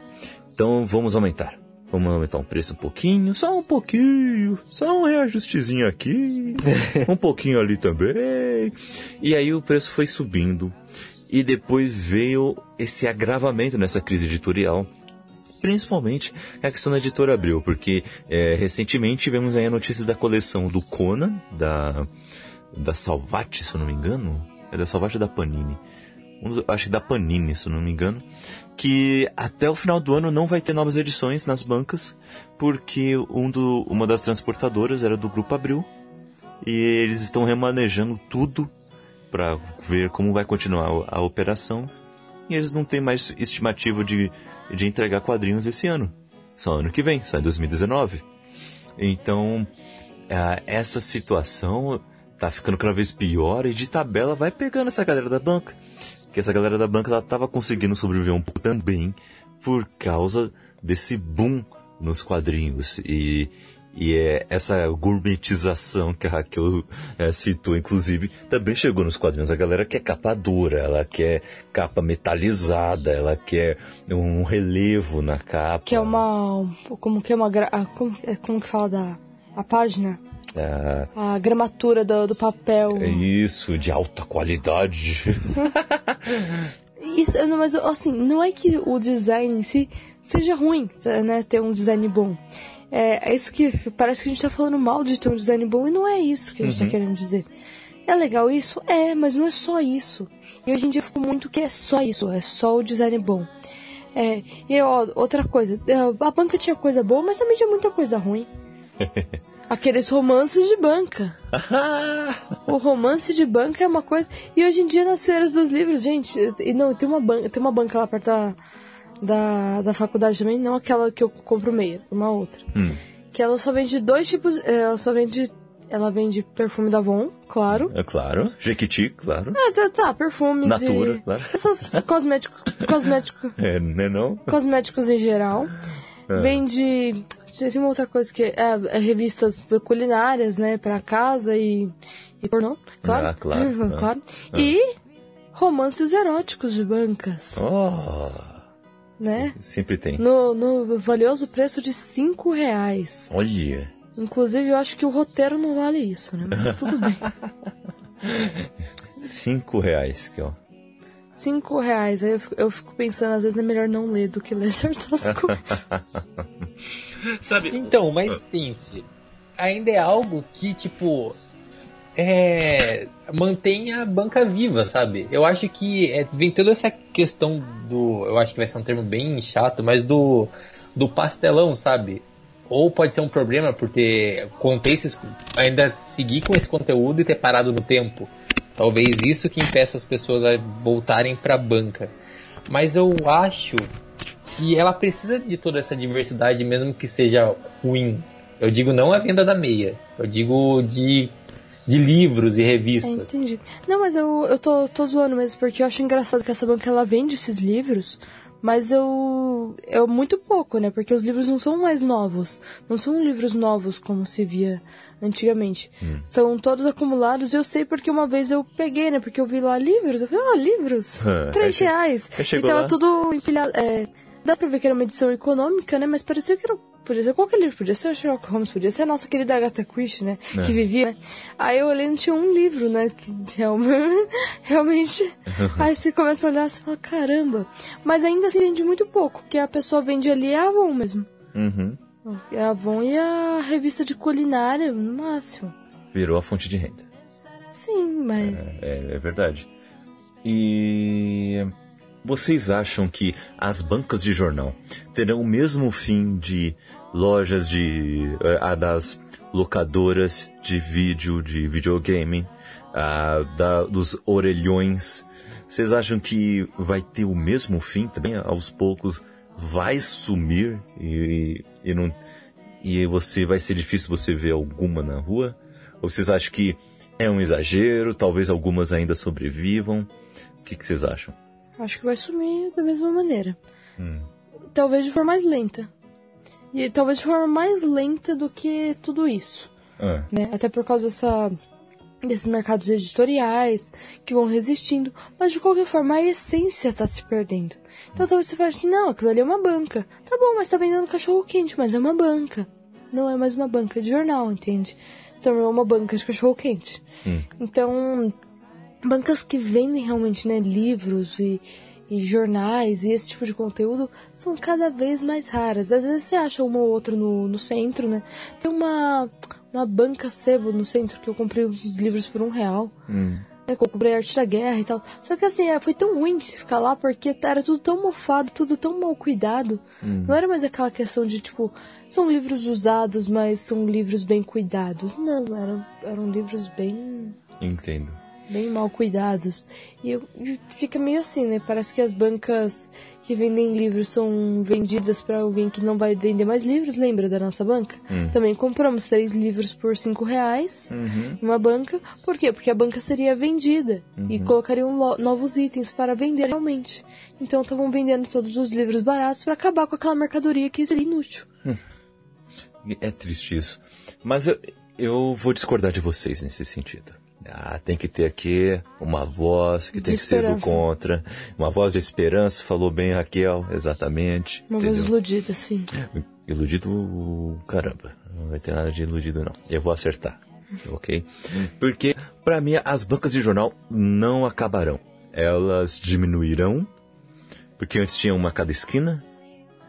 Speaker 3: Então vamos aumentar. Vamos aumentar o preço um pouquinho, só um pouquinho, só um reajustezinho aqui, um pouquinho ali também. E aí o preço foi subindo. E depois veio esse agravamento nessa crise editorial. Principalmente a questão da editora Abril, porque é, recentemente tivemos aí a notícia da coleção do Conan, da, da Salvati, se eu não me engano. É da Salvati da Panini acho que da Panini, se não me engano, que até o final do ano não vai ter novas edições nas bancas, porque um do, uma das transportadoras era do Grupo Abril, e eles estão remanejando tudo para ver como vai continuar a, a operação, e eles não têm mais estimativa de, de entregar quadrinhos esse ano, só ano que vem, só em 2019. Então, essa situação tá ficando cada vez pior e de tabela vai pegando essa galera da banca que essa galera da banca ela tava conseguindo sobreviver um pouco também por causa desse boom nos quadrinhos e e é essa gourmetização que a Raquel é, citou, inclusive, também chegou nos quadrinhos. A galera quer capa dura, ela quer capa metalizada, ela quer um relevo na capa.
Speaker 4: Que é uma. Como que é uma. Como, é, como que fala da. A página? É. A gramatura do, do papel.
Speaker 3: É isso, de alta qualidade.
Speaker 4: isso, mas assim, não é que o design em si seja ruim, né? Ter um design bom. É, é isso que parece que a gente tá falando mal de ter um design bom e não é isso que a gente tá uhum. tá querendo dizer. É legal isso? É, mas não é só isso. E hoje em dia ficou muito que é só isso, é só o design bom. É, e ó, outra coisa, a banca tinha coisa boa, mas também tinha muita coisa ruim. Aqueles romances de banca. o romance de banca é uma coisa. E hoje em dia nas feiras dos livros, gente, e não, tem uma banca, tem uma banca lá perto da, da, da faculdade também, não aquela que eu compro meias, uma outra. Hum. Que ela só vende dois tipos. Ela só vende ela vende perfume da Avon, claro.
Speaker 3: É claro. Jequiti, claro.
Speaker 4: Ah, tá, tá, perfumes
Speaker 3: Natura,
Speaker 4: e...
Speaker 3: claro.
Speaker 4: Essas cosméticos, cosmético,
Speaker 3: É, né não?
Speaker 4: cosméticos em geral.
Speaker 3: É.
Speaker 4: Vende... Tem uma outra coisa que é, é revistas culinárias, né, pra casa e... E pornô, claro.
Speaker 3: Ah, claro, ah.
Speaker 4: claro. E romances eróticos de bancas,
Speaker 3: Oh,
Speaker 4: né?
Speaker 3: sempre tem.
Speaker 4: No, no valioso preço de 5 reais.
Speaker 3: Olha.
Speaker 4: Inclusive, eu acho que o roteiro não vale isso, né? Mas tudo bem.
Speaker 3: Cinco reais, que ó.
Speaker 4: 5 reais. Aí eu fico, eu fico pensando, às vezes é melhor não ler do que ler certas coisas.
Speaker 3: Sabe?
Speaker 5: Então, mas pense, ainda é algo que, tipo, é, mantém a banca viva, sabe? Eu acho que é, vem toda essa questão do. Eu acho que vai ser um termo bem chato, mas do, do pastelão, sabe? Ou pode ser um problema por ter conter esses, ainda seguir com esse conteúdo e ter parado no tempo. Talvez isso que impeça as pessoas a voltarem para a banca. Mas eu acho que ela precisa de toda essa diversidade, mesmo que seja ruim. Eu digo não a venda da meia, eu digo de, de livros e
Speaker 4: É,
Speaker 5: revistas.
Speaker 4: entendi. Não, mas eu, eu tô, tô zoando mesmo, porque eu acho engraçado que essa banca ela vende esses livros, mas eu. É muito pouco, né? Porque os livros não são mais novos. Não são livros novos como se via antigamente. São todos acumulados eu sei porque uma vez eu peguei, né? Porque eu vi lá livros. Eu falei, ah, livros.
Speaker 3: Ah,
Speaker 4: Três reais. E tava
Speaker 3: lá?
Speaker 4: tudo empilhado. É, dá pra ver que era uma edição econômica, né? Mas parecia que era. Podia ser qualquer livro, podia ser Sherlock Holmes, podia ser a nossa querida Agatha Christie, né?
Speaker 3: É.
Speaker 4: Que vivia. né? Aí eu olhei e não tinha um livro, né? Que realmente. realmente aí você começa a olhar e fala, caramba. Mas ainda assim vende muito pouco, porque a pessoa vende ali a Avon mesmo.
Speaker 3: Uhum.
Speaker 4: É a Avon e a revista de culinária, no máximo.
Speaker 3: Virou a fonte de renda.
Speaker 4: Sim, mas.
Speaker 3: É, é verdade. E vocês acham que as bancas de jornal terão o mesmo fim de lojas de eh, a das locadoras de vídeo, de videogame, a da, dos orelhões? Vocês acham que vai ter o mesmo fim também? Aos poucos vai sumir e, e não e você vai ser difícil você ver alguma na rua? Ou vocês acham que é um exagero? Talvez algumas ainda sobrevivam? O que, que vocês acham?
Speaker 4: Acho que vai sumir da mesma maneira.
Speaker 3: Hum.
Speaker 4: Talvez de forma mais lenta. E talvez de forma mais lenta do que tudo isso.
Speaker 3: Ah,
Speaker 4: né? Até por causa dessa, desses mercados editoriais que vão resistindo. Mas de qualquer forma, a essência tá se perdendo. Então talvez você fale assim, não, aquilo ali é uma banca. Tá bom, mas tá vendendo cachorro quente, mas é uma banca. Não é mais uma banca de jornal, entende? Se tornou uma banca de cachorro quente. Então, bancas que vendem realmente né, livros e, e jornais e esse tipo de conteúdo são cada vez mais raras. Às vezes você acha uma ou outra no, no centro, né? Tem uma, uma banca sebo no centro que eu comprei uns livros por um real.
Speaker 3: hum,
Speaker 4: Né, que eu comprei Arte da Guerra e tal. Só que assim, era- foi tão ruim de ficar lá porque era tudo tão mofado, tudo tão mal cuidado. Não era mais aquela questão de tipo, são livros usados, mas são livros bem cuidados. Não, eram, eram livros bem
Speaker 3: entendo.
Speaker 4: Bem mal cuidados. E, eu- e fica meio assim, né? Parece que as bancas que vendem livros são vendidas para alguém que não vai vender mais livros. Lembra da nossa banca? Também compramos três livros por cinco reais numa banca. Por quê? Porque a banca seria vendida e colocariam lo- novos itens para vender realmente. Então estavam vendendo todos os livros baratos para acabar com aquela mercadoria que seria inútil.
Speaker 3: É triste isso. Mas eu, eu vou discordar de vocês nesse sentido. Ah, tem que ter aqui uma voz que
Speaker 4: De
Speaker 3: tem que ser do
Speaker 4: esperança.
Speaker 3: contra. Uma voz de esperança, falou bem Raquel, exatamente.
Speaker 4: Uma
Speaker 3: entendeu?
Speaker 4: iludida, assim.
Speaker 3: Iludido, caramba. Não vai ter nada de iludido, não. Eu vou acertar. Ok? Porque, pra mim, as bancas de jornal não acabarão. Elas diminuirão. Porque antes tinha uma a cada esquina.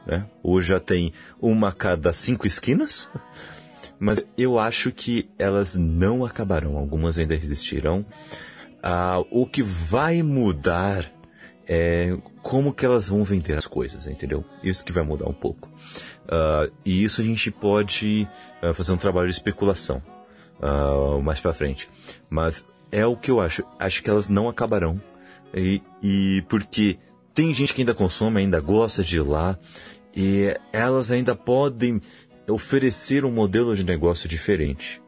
Speaker 3: Né? Hoje já tem uma a cada cinco esquinas. Mas eu acho que elas não acabarão. Algumas ainda resistirão. Ah, o que vai mudar é como que elas vão vender as coisas, entendeu? Isso que vai mudar um pouco. Ah, e isso a gente pode ah, fazer um trabalho de especulação ah, mais pra frente. Mas é o que eu acho. Acho que elas não acabarão. E, e porque tem gente que ainda consome, ainda gosta de ir lá. E elas ainda podem oferecer um modelo de negócio diferente.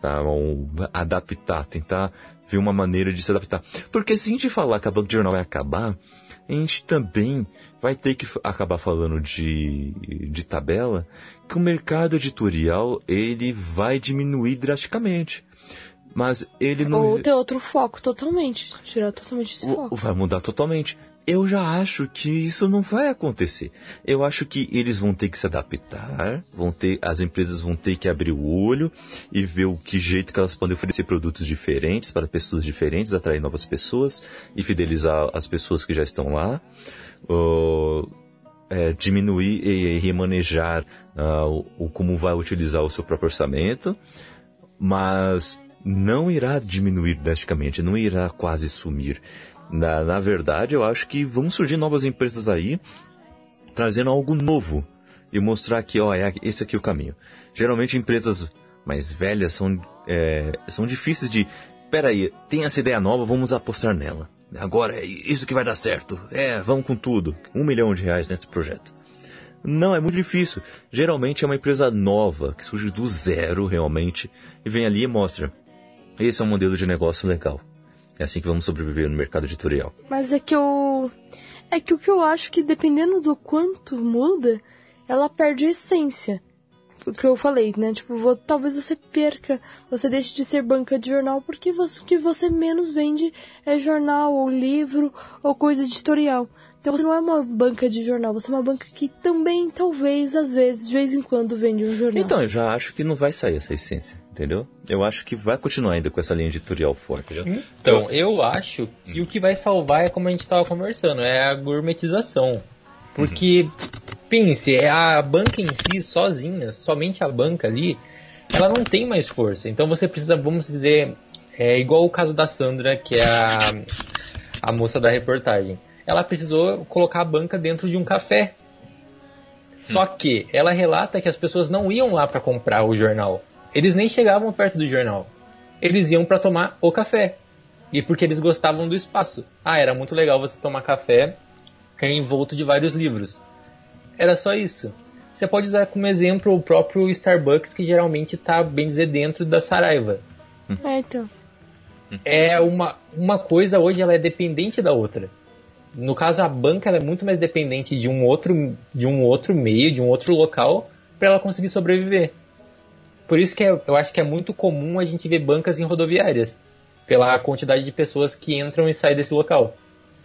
Speaker 3: tá? Um, adaptar, tentar ver uma maneira de se adaptar. Porque se a gente falar que a banca de jornal vai acabar, a gente também vai ter que acabar falando de, de tabela, que o mercado editorial ele vai diminuir drasticamente. Mas ele não.
Speaker 4: Ou ter outro foco totalmente. Tirar totalmente esse foco.
Speaker 3: Vai mudar totalmente. Eu já acho que isso não vai acontecer. Eu acho que eles vão ter que se adaptar, vão ter, as empresas vão ter que abrir o olho e ver o que jeito que elas podem oferecer produtos diferentes para pessoas diferentes, atrair novas pessoas e fidelizar as pessoas que já estão lá. Uh, é, diminuir e remanejar uh, o, como vai utilizar o seu próprio orçamento, mas não irá diminuir drasticamente, não irá quase sumir. Na, na verdade, eu acho que vão surgir novas empresas aí trazendo algo novo e mostrar que, ó, é, esse aqui é o caminho. Geralmente empresas mais velhas são, é, são difíceis de, peraí, tem essa ideia nova, vamos apostar nela. Agora é isso que vai dar certo. É, vamos com tudo. Um milhão de reais nesse projeto. Não, é muito difícil. Geralmente é uma empresa nova, que surge do zero realmente, e vem ali e mostra. Esse é um modelo de negócio legal. É assim que vamos sobreviver no mercado editorial.
Speaker 4: Mas é que eu. É que o que eu acho que dependendo do quanto muda, ela perde a essência. O que eu falei, né? Tipo, vou, talvez você perca, você deixe de ser banca de jornal porque você, que você menos vende é jornal ou livro ou coisa editorial. Então você não é uma banca de jornal, você é uma banca que também, talvez, às vezes, de vez em quando, vende um jornal.
Speaker 3: Então, eu já acho que não vai sair essa essência entendeu? Eu acho que vai continuar ainda com essa linha editorial forte.
Speaker 5: Então, eu acho que o que vai salvar é como a gente estava conversando, é a gourmetização. Porque, uhum. pense, é a banca em si, sozinha, somente a banca ali, ela não tem mais força. Então você precisa, vamos dizer, é igual o caso da Sandra, que é a, a moça da reportagem. Ela precisou colocar a banca dentro de um café. Só que ela relata que as pessoas não iam lá para comprar o jornal eles nem chegavam perto do jornal. Eles iam para tomar o café. E porque eles gostavam do espaço. Ah, era muito legal você tomar café envolto de vários livros. Era só isso. Você pode usar como exemplo o próprio Starbucks, que geralmente está, bem dizer, dentro da Saraiva.
Speaker 4: É, então.
Speaker 5: É uma, uma coisa hoje ela é dependente da outra. No caso, a banca é muito mais dependente de um outro, de um outro meio, de um outro local, para ela conseguir sobreviver. Por isso que é, eu acho que é muito comum a gente ver bancas em rodoviárias, pela quantidade de pessoas que entram e saem desse local.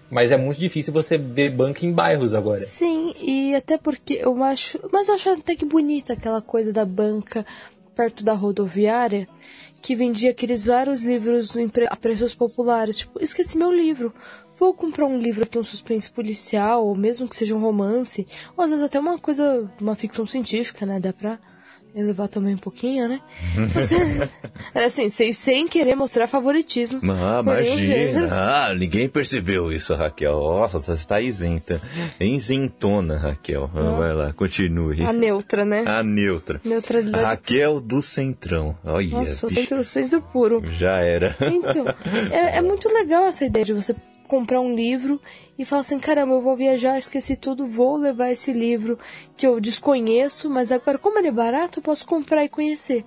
Speaker 5: Mas é muito difícil você ver banca em bairros agora.
Speaker 4: Sim, e até porque eu acho. Mas eu acho até que bonita aquela coisa da banca perto da rodoviária que vendia aqueles vários livros a preços populares. Tipo, esqueci meu livro. Vou comprar um livro aqui, um suspense policial, ou mesmo que seja um romance, ou às vezes até uma coisa, uma ficção científica, né? Dá pra elevar também um pouquinho, né? Assim, sem, sem querer mostrar favoritismo.
Speaker 3: Ah, imagina. Ah, ninguém percebeu isso, Raquel. Nossa, você está isenta. Isentona, Raquel. Ah, vai lá, continue.
Speaker 4: A neutra, né?
Speaker 3: A neutra.
Speaker 4: Neutralidade.
Speaker 3: Raquel do Centrão. Olha,
Speaker 4: Nossa, centro, centro puro.
Speaker 3: Já era.
Speaker 4: Então, é, é muito legal essa ideia de você comprar um livro e falar assim: caramba, eu vou viajar, esqueci tudo, vou levar esse livro que eu desconheço, mas agora, como ele é barato, eu posso comprar e conhecer.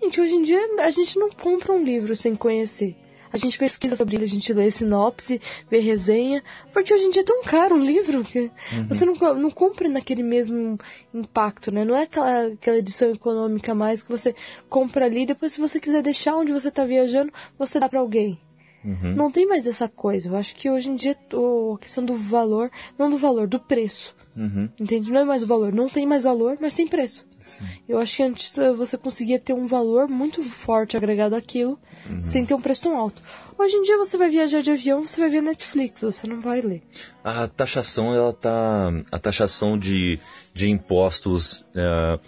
Speaker 4: Gente, hoje em dia a gente não compra um livro sem conhecer. A gente pesquisa sobre ele, a gente lê sinopse, vê resenha, porque hoje em dia é tão caro um livro que uhum. você não, não compra naquele mesmo impacto, né? Não é aquela, aquela edição econômica mais que você compra ali, depois se você quiser deixar onde você está viajando, você dá para alguém. Uhum. Não tem mais essa coisa. Eu acho que hoje em dia a questão do valor, não do valor, do preço. Uhum. Entende? Não é mais o valor. Não tem mais valor, mas tem preço. Sim. Eu acho que antes eh, você conseguia ter um valor muito forte agregado àquilo, uhum. sem ter um preço tão alto. Hoje em dia você vai viajar de avião, você vai ver Netflix, você não vai ler.
Speaker 3: A taxação, ela tá. A taxação de, de impostos, uh,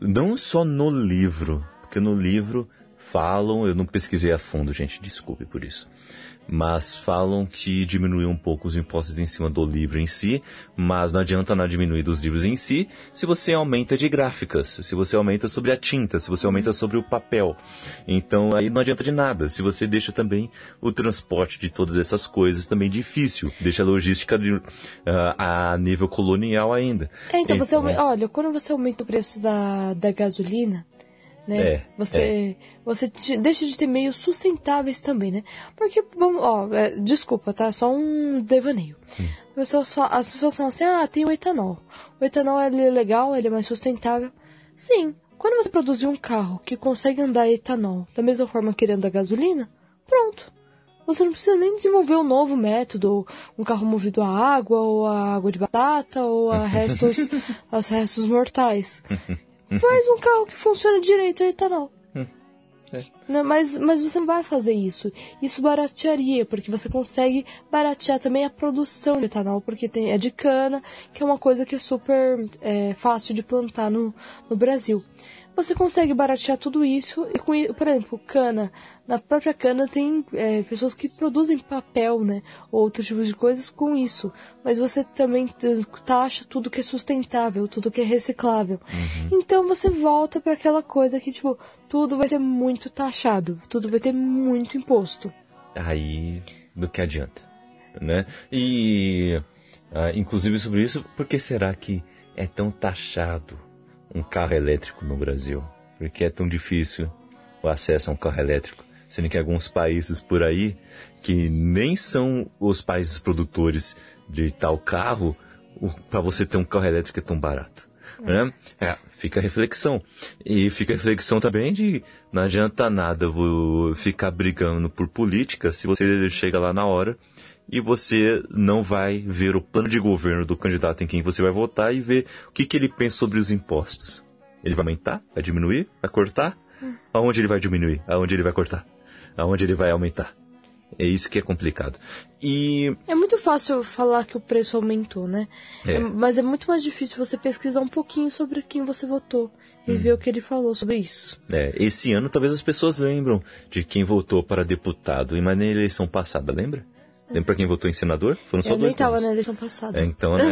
Speaker 3: não só no livro, porque no livro falam, eu não pesquisei a fundo, gente, desculpe por isso mas falam que diminuiu um pouco os impostos em cima do livro em si, mas não adianta não diminuir dos livros em si se você aumenta de gráficas, se você aumenta sobre a tinta, se você aumenta sobre o papel. Então aí não adianta de nada. Se você deixa também o transporte de todas essas coisas também difícil, deixa a logística de, uh, a nível colonial ainda.
Speaker 4: É, então, então você olha, quando você aumenta o preço da, da gasolina, né?
Speaker 3: É,
Speaker 4: você você te- deixa de ter meios sustentáveis também, né? Porque, vamos, ó, é, desculpa, tá? Só um devaneio. As pessoas, as pessoas falam assim, ah, tem o etanol. O etanol ele é legal, ele é mais sustentável. Sim, quando você produzir um carro que consegue andar etanol da mesma forma que ele anda a gasolina, pronto. Você não precisa nem desenvolver um novo método, um carro movido a água, ou a água de batata, ou a restos, aos restos mortais. Faz um carro que funciona direito a etanol. Né, Mas, mas você não vai fazer isso. Isso baratearia, porque você consegue baratear também a produção de etanol, porque tem, é de cana, que é uma coisa que é super é, fácil de plantar no, no Brasil. Você consegue baratear tudo isso, e com, por exemplo, cana. Na própria cana tem é, pessoas que produzem papel, né? Ou outros tipos de coisas com isso. Mas você também taxa tudo que é sustentável, tudo que é reciclável. Então você volta para aquela coisa que, tipo, tudo vai ser muito taxado, tudo vai ter muito imposto.
Speaker 3: aí do que adianta, né? E ah, inclusive sobre isso, por que será que é tão taxado um carro elétrico no Brasil? Por que é tão difícil o acesso a um carro elétrico? Sendo que alguns países por aí que nem são os países produtores de tal carro, para você ter um carro elétrico é tão barato. Né? É, fica a reflexão. E fica a reflexão também de não adianta nada ficar brigando por política se você chega lá na hora e você não vai ver o plano de governo do candidato em quem você vai votar e ver o que, que ele pensa sobre os impostos. Ele vai aumentar? Vai diminuir? Vai cortar? Aonde ele vai diminuir? Aonde ele vai cortar? Aonde ele vai aumentar? É isso que é complicado. E
Speaker 4: É muito fácil falar que o preço aumentou, né?
Speaker 3: É.
Speaker 4: É, mas é muito mais difícil você pesquisar um pouquinho sobre quem você votou e ver o que ele falou sobre isso.
Speaker 3: É, esse ano talvez as pessoas lembram de quem votou para deputado, mas na eleição passada, lembra? Lembra pra quem votou em senador? Foram só
Speaker 4: Eu nem
Speaker 3: dois
Speaker 4: estava
Speaker 3: nomes.
Speaker 4: na eleição passada.
Speaker 3: É, então, né?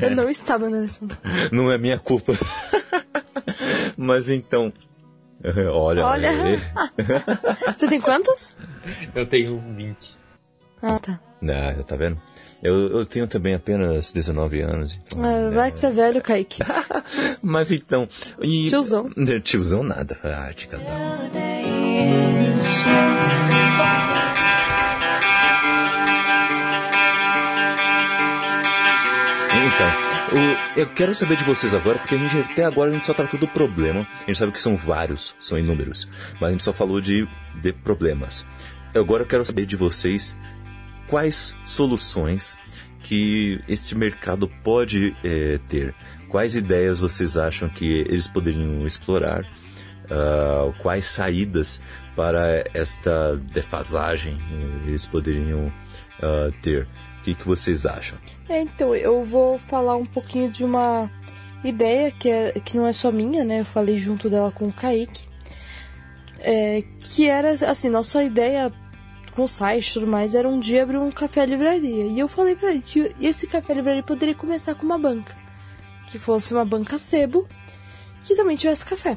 Speaker 4: Eu não estava na eleição.
Speaker 3: Não é minha culpa. mas então. Olha,
Speaker 4: Olha.
Speaker 3: aí.
Speaker 4: Você tem quantos?
Speaker 5: Eu tenho 20.
Speaker 4: Ah, tá.
Speaker 3: Ah, tá vendo? Eu, eu tenho também apenas 19 anos. Então,
Speaker 4: Ah, vai que você é velho, Kaique.
Speaker 3: Mas então. E...
Speaker 4: Tiozão.
Speaker 3: Tiozão nada. Ah, te catar. Então, o- eu quero saber de vocês agora, porque a gente até agora a gente só tratou do problema. A gente sabe que são vários, são inúmeros, mas a gente só falou de, de problemas. Agora eu quero saber de vocês quais soluções que este mercado pode eh, ter. Quais ideias vocês acham que eles poderiam explorar? Ah, quais saídas para esta defasagem eles poderiam ah, ter? Que, que vocês acham?
Speaker 4: É, então, eu vou falar um pouquinho de uma ideia que, é, que não é só minha, né? Eu falei junto dela com o Kaique. É, que era, assim, nossa ideia com o site e tudo mais era um dia abrir um café-livraria. E eu falei pra ele que esse café-livraria poderia começar com uma banca. Que fosse uma banca sebo, que também tivesse café.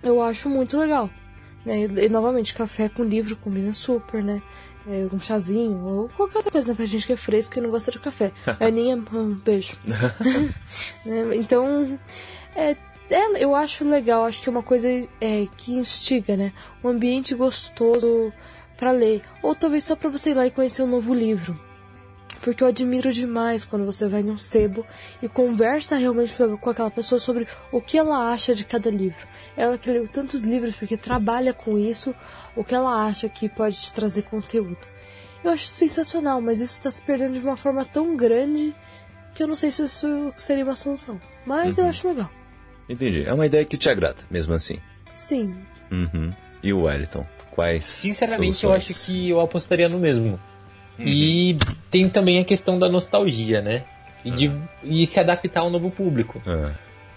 Speaker 4: Eu acho muito legal. Né? E, novamente, café com livro combina super, né? É, um chazinho, ou qualquer outra coisa, né? Pra gente que é fresco e não gosta de café. Aninha, um beijo. Né? Então, é, é, eu acho legal, acho que é uma coisa é, que instiga, né? Um ambiente gostoso para ler. Ou talvez só para você ir lá e conhecer um novo livro. Porque eu admiro demais quando você vai num sebo e conversa realmente com aquela pessoa sobre o que ela acha de cada livro. Ela que leu tantos livros porque trabalha com isso, o que ela acha que pode te trazer conteúdo. Eu acho sensacional, mas isso está se perdendo de uma forma tão grande que eu não sei se isso seria uma solução. Mas eu acho legal.
Speaker 3: Entendi. É uma ideia que te agrada, mesmo assim.
Speaker 4: Sim.
Speaker 3: Uhum. E o Wellington? Quais?
Speaker 5: Sinceramente, eu
Speaker 3: soluções?
Speaker 5: acho que eu apostaria no mesmo. E tem também a questão da nostalgia, né? E, de, e se adaptar ao novo público.
Speaker 3: Ah,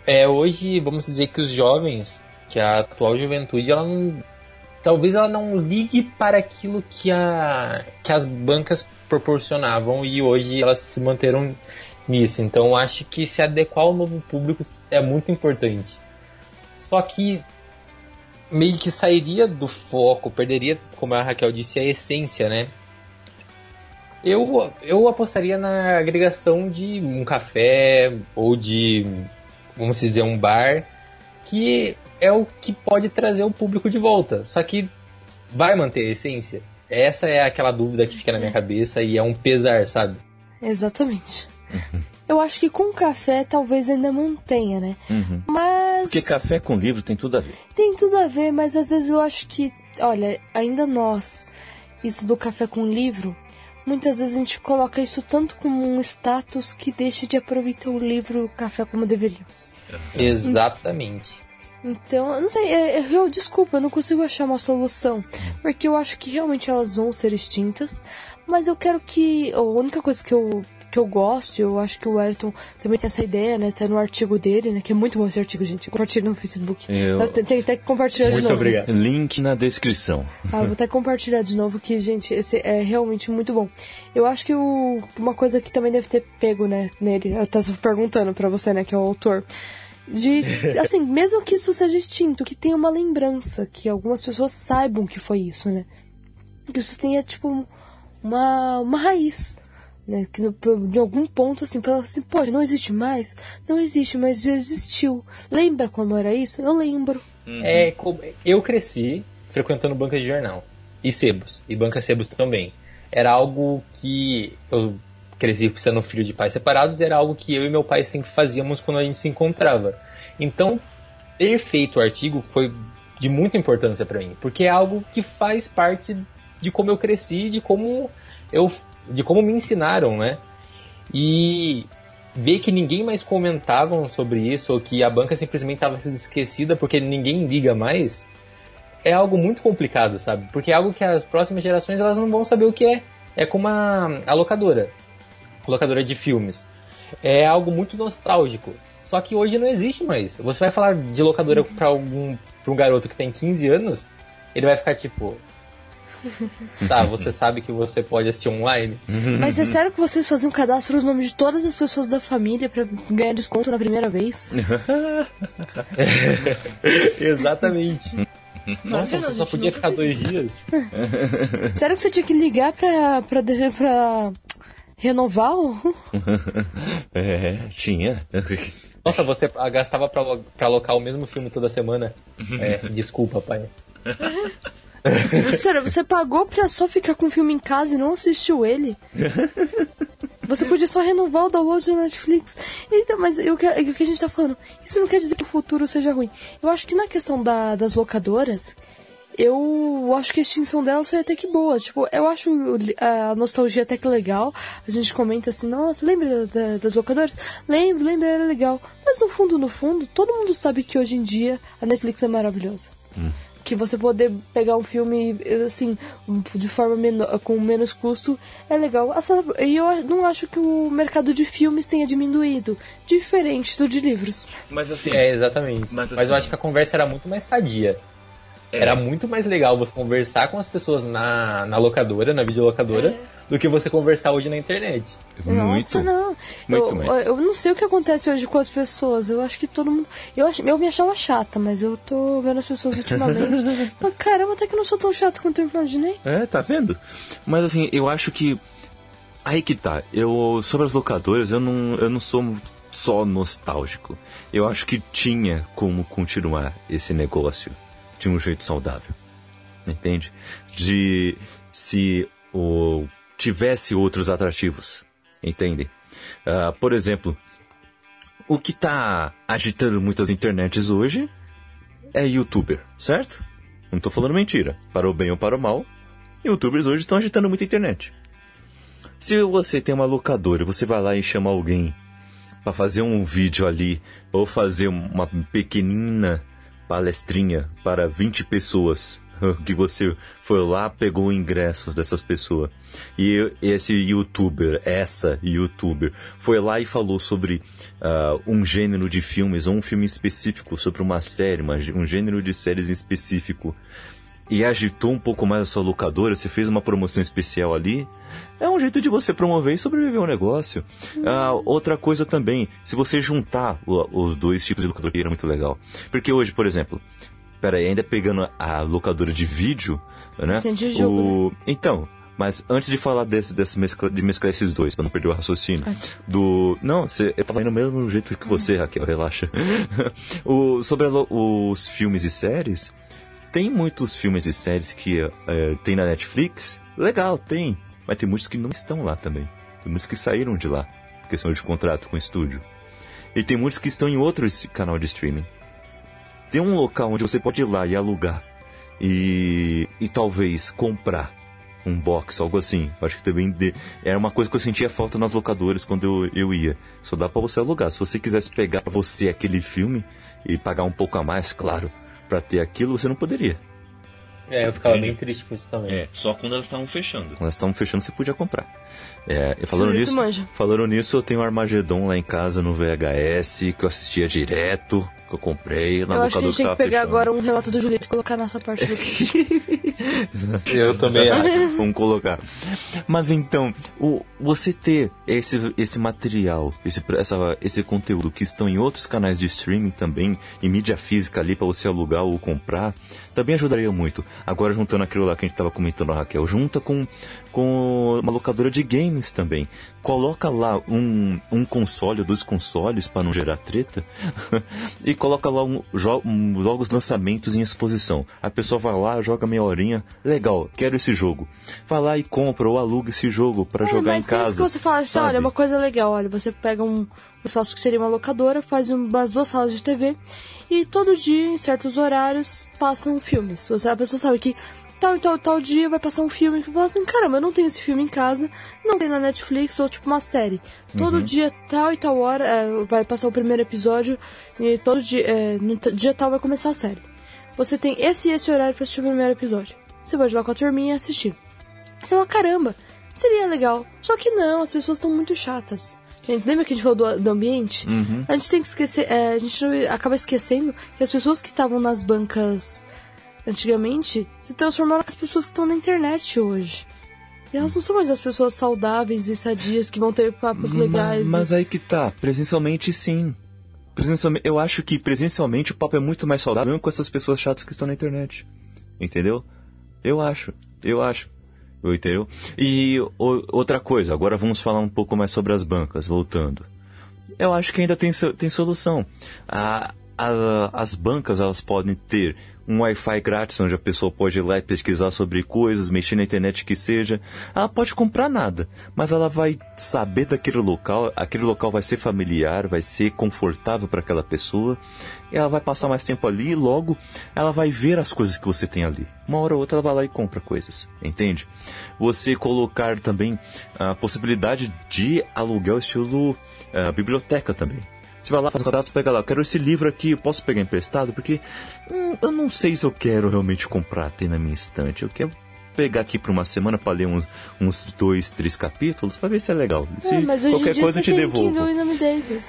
Speaker 5: É, hoje, vamos dizer que os jovens, que a atual juventude, ela não, talvez ela não ligue para aquilo que, a, que as bancas proporcionavam e hoje elas se manteram nisso. Então, acho que se adequar ao novo público é muito importante. Só que meio que sairia do foco, perderia, como a Raquel disse, a essência, né? Eu, eu apostaria na agregação de um café ou de, vamos dizer, um bar que é o que pode trazer o público de volta. Só que vai manter a essência? Essa é aquela dúvida que fica na minha cabeça e é um pesar, sabe?
Speaker 4: Exatamente. Eu acho que com café talvez ainda mantenha, né?
Speaker 3: Uhum.
Speaker 4: Mas.
Speaker 3: Porque café com livro tem tudo a ver.
Speaker 4: Tem tudo a ver, mas às vezes eu acho que. Olha, ainda nós, isso do café com livro, muitas vezes a gente coloca isso tanto como um status que deixa de aproveitar o livro o café como deveríamos.
Speaker 5: Exatamente.
Speaker 4: Então, eu não sei, é, é, eu desculpa, eu não consigo achar uma solução. Porque eu acho que realmente elas vão ser extintas. Mas eu quero que. A única coisa que eu, que eu gosto, eu acho que o Ayrton também tem essa ideia, né? Tá no artigo dele, né? Que é muito bom esse artigo, gente. Compartilha no Facebook.
Speaker 3: Eu-
Speaker 4: Tem, tem até que compartilhar de
Speaker 5: Muito
Speaker 4: novo.
Speaker 5: obrigado.
Speaker 3: Link na descrição.
Speaker 4: Ah, vou até compartilhar de novo que, gente, esse é realmente muito bom. Eu acho que o, uma coisa que também deve ter pego, né, nele, eu tava perguntando pra você, né, que é o autor. De, assim, mesmo que isso seja extinto, que tenha uma lembrança, que algumas pessoas saibam que foi isso, né? Que isso tenha, tipo, uma, uma raiz. Né, que no, em algum ponto assim, fala assim, pô, não existe mais? Não existe, mas já existiu. Lembra como era isso? Eu lembro.
Speaker 5: É, co- eu cresci frequentando banca de jornal. E sebos. E banca sebos também. Era algo que eu cresci sendo filho de pais separados, era algo que eu e meu pai sempre fazíamos quando a gente se encontrava. Então, ter feito o artigo foi de muita importância para mim, porque é algo que faz parte de como eu cresci, de como eu de como me ensinaram, né? E ver que ninguém mais comentava sobre isso, ou que a banca simplesmente estava sendo esquecida porque ninguém liga mais, é algo muito complicado, sabe? Porque é algo que as próximas gerações elas não vão saber o que é. É como a, a locadora, a locadora de filmes. É algo muito nostálgico. Só que hoje não existe mais. Você vai falar de locadora para algum pra um garoto que tem 15 anos, ele vai ficar tipo, tá, você sabe que você pode assistir online?
Speaker 4: Mas é sério que vocês faziam cadastro no nome de todas as pessoas da família pra ganhar desconto na primeira vez?
Speaker 5: Exatamente. Nossa,
Speaker 4: Não,
Speaker 5: você só
Speaker 4: gente,
Speaker 5: podia
Speaker 4: não
Speaker 5: ficar dois dias?
Speaker 4: Sério que você tinha que ligar pra, pra, pra renovar o...
Speaker 3: É, tinha.
Speaker 5: Nossa, você gastava pra, pra alocar o mesmo filme toda semana? É, desculpa, pai.
Speaker 4: Sério, você pagou pra só ficar com o filme em casa e não assistiu ele? Você podia só renovar o download da Netflix. Então, mas o que, o que a gente tá falando? Isso não quer dizer que o futuro seja ruim. Eu acho que na questão da- das locadoras, eu acho que a extinção delas foi até que boa. Tipo, eu acho a nostalgia até que legal. A gente comenta assim, nossa, lembra da- da- das locadoras? Lembro, lembro, era legal. Mas no fundo, no fundo, todo mundo sabe que hoje em dia a Netflix é maravilhosa que você poder pegar um filme assim de forma menor, com menos custo é legal. Essa- E eu não acho que o mercado de filmes tenha diminuído, diferente do de livros.
Speaker 3: Mas assim,
Speaker 5: É, exatamente.
Speaker 3: Mas,
Speaker 5: Mas,
Speaker 3: assim-
Speaker 5: eu acho que a conversa era muito mais sadia.
Speaker 3: É.
Speaker 5: Era muito mais legal você conversar com as pessoas na, na locadora, na videolocadora, do que você conversar hoje na internet.
Speaker 4: Nossa, não.
Speaker 3: Muito
Speaker 4: eu,
Speaker 3: mais.
Speaker 4: eu não sei o que acontece hoje com as pessoas. Eu acho que todo mundo. Eu, ach... eu me achava chata, mas eu tô vendo as pessoas ultimamente. mas, caramba, até que eu não sou tão chata quanto eu imaginei.
Speaker 3: É, tá vendo? Mas assim, eu acho que. Aí que tá. Eu, sobre as locadoras, eu não, eu não sou só nostálgico. Eu acho que tinha como continuar esse negócio de um jeito saudável. Entende? De se tivesse outros atrativos. Entende? Ah, por exemplo, o que tá agitando muitas internets hoje é youtuber, certo? Não tô falando mentira. Para o bem ou para o mal, youtubers hoje estão agitando muito a internet. Se você tem uma locadora e você vai lá e chama alguém para fazer um vídeo ali ou fazer uma pequenina palestrinha para 20 pessoas que você foi lá, pegou ingressos dessas pessoas. E esse youtuber, essa youtuber, foi lá e falou sobre ah, um gênero de filmes, ou um filme específico, sobre uma série, um gênero de séries em específico e agitou um pouco mais a sua locadora, você fez uma promoção especial ali, é um jeito de você promover e sobreviver ao negócio. Ah, outra coisa também, se você juntar o- os dois tipos de locadora, era muito legal. Porque hoje, por exemplo, pera aí, ainda pegando a locadora de vídeo, né?
Speaker 4: De jogo,
Speaker 3: o... Então,
Speaker 6: Mas antes de falar desse, desse mescla, de mesclar esses dois, pra não perder o raciocínio. Do. Não, você, eu tava indo mesmo jeito que você, Raquel, relaxa. o, sobre a, os filmes e séries, tem muitos filmes e séries que é, tem na Netflix. Legal, tem. Mas tem muitos que não estão lá também. Tem muitos que saíram de lá, porque são de contrato com o estúdio. E tem muitos que estão em outros canal de streaming. Tem um local onde você pode ir lá e alugar. E, e talvez comprar um box, algo assim. Acho que também de... era uma coisa que eu sentia falta nas locadoras quando eu, eu ia. Só dá para você alugar. Se você quisesse pegar você aquele filme e pagar um pouco a mais, claro, para ter aquilo, você não poderia.
Speaker 5: É, eu ficava bem triste com isso também.
Speaker 6: É, só quando elas estavam fechando. Quando
Speaker 3: elas estavam fechando, você podia comprar. É, e falando nisso, falando nisso, eu tenho um Armagedon lá em casa no VHS que eu assistia direto que eu comprei na
Speaker 4: eu acho que a gente tem que pegar fechando. agora um relato do Julito e colocar nessa parte do
Speaker 5: Eu também acho.
Speaker 3: Vamos colocar. Mas então, o, você ter esse, esse material, esse, essa, esse conteúdo que estão em outros canais de streaming também, em mídia física ali para você alugar ou comprar, também ajudaria muito. Agora juntando aquilo lá que a gente estava comentando, a Raquel, junta com, com uma locadora de games também. Coloca lá um, um console, dois consoles para não gerar treta, e coloca lá um, um, logo os lançamentos em exposição. A pessoa vai lá, joga meia horinha, legal, quero esse jogo. Vai lá e compra ou aluga esse jogo para é, jogar em casa. Mas
Speaker 4: que você fala assim, olha, uma coisa legal, olha, você pega um espaço que seria uma locadora, faz umas duas salas de TV e todo dia, em certos horários, passam filmes. Você, a pessoa sabe que tal e tal, tal dia vai passar um filme que fala assim, caramba, eu não tenho esse filme em casa, não tem na Netflix ou tipo uma série. Todo uhum. dia, tal e tal hora, é, vai passar o primeiro episódio e todo dia, é, no dia tal vai começar a série. Você tem esse e esse horário pra assistir o primeiro episódio. Você ir lá com a turminha e assistir. Você fala, caramba, seria legal. Só que não, as pessoas estão muito chatas. Gente, lembra que a gente falou do, do ambiente?
Speaker 3: Uhum.
Speaker 4: A gente tem que esquecer, é, a gente acaba esquecendo que as pessoas que estavam nas bancas antigamente se transformaram nas pessoas que estão na internet hoje. E elas não são mais as pessoas saudáveis e sadias que vão ter papos legais.
Speaker 3: Mas, mas aí que tá, presencialmente sim. Presencialmente, eu acho que presencialmente o papo é muito mais saudável com essas pessoas chatas que estão na internet. Entendeu? Eu acho, eu acho. Entendeu? E o, outra coisa, agora vamos falar um pouco mais sobre as bancas, voltando. Eu acho que ainda tem, tem solução. A, a, as bancas elas podem ter um Wi-Fi grátis onde a pessoa pode ir lá e pesquisar sobre coisas, mexer na internet que seja. Ela pode comprar nada, mas ela vai saber daquele local, aquele local vai ser familiar, vai ser confortável para aquela pessoa. Ela vai passar mais tempo ali e logo ela vai ver as coisas que você tem ali. Uma hora ou outra ela vai lá e compra coisas, entende? Você colocar também a possibilidade de aluguel estilo uh, biblioteca também. Você vai lá, faz um cadastro, pega lá, eu quero esse livro aqui, eu posso pegar emprestado? Porque hum, eu não sei se eu quero realmente comprar, tem na minha estante. Eu quero pegar aqui por uma semana para ler uns, uns dois, três capítulos para ver se é legal. Se
Speaker 4: é, mas hoje qualquer dia coisa eu te devolvo.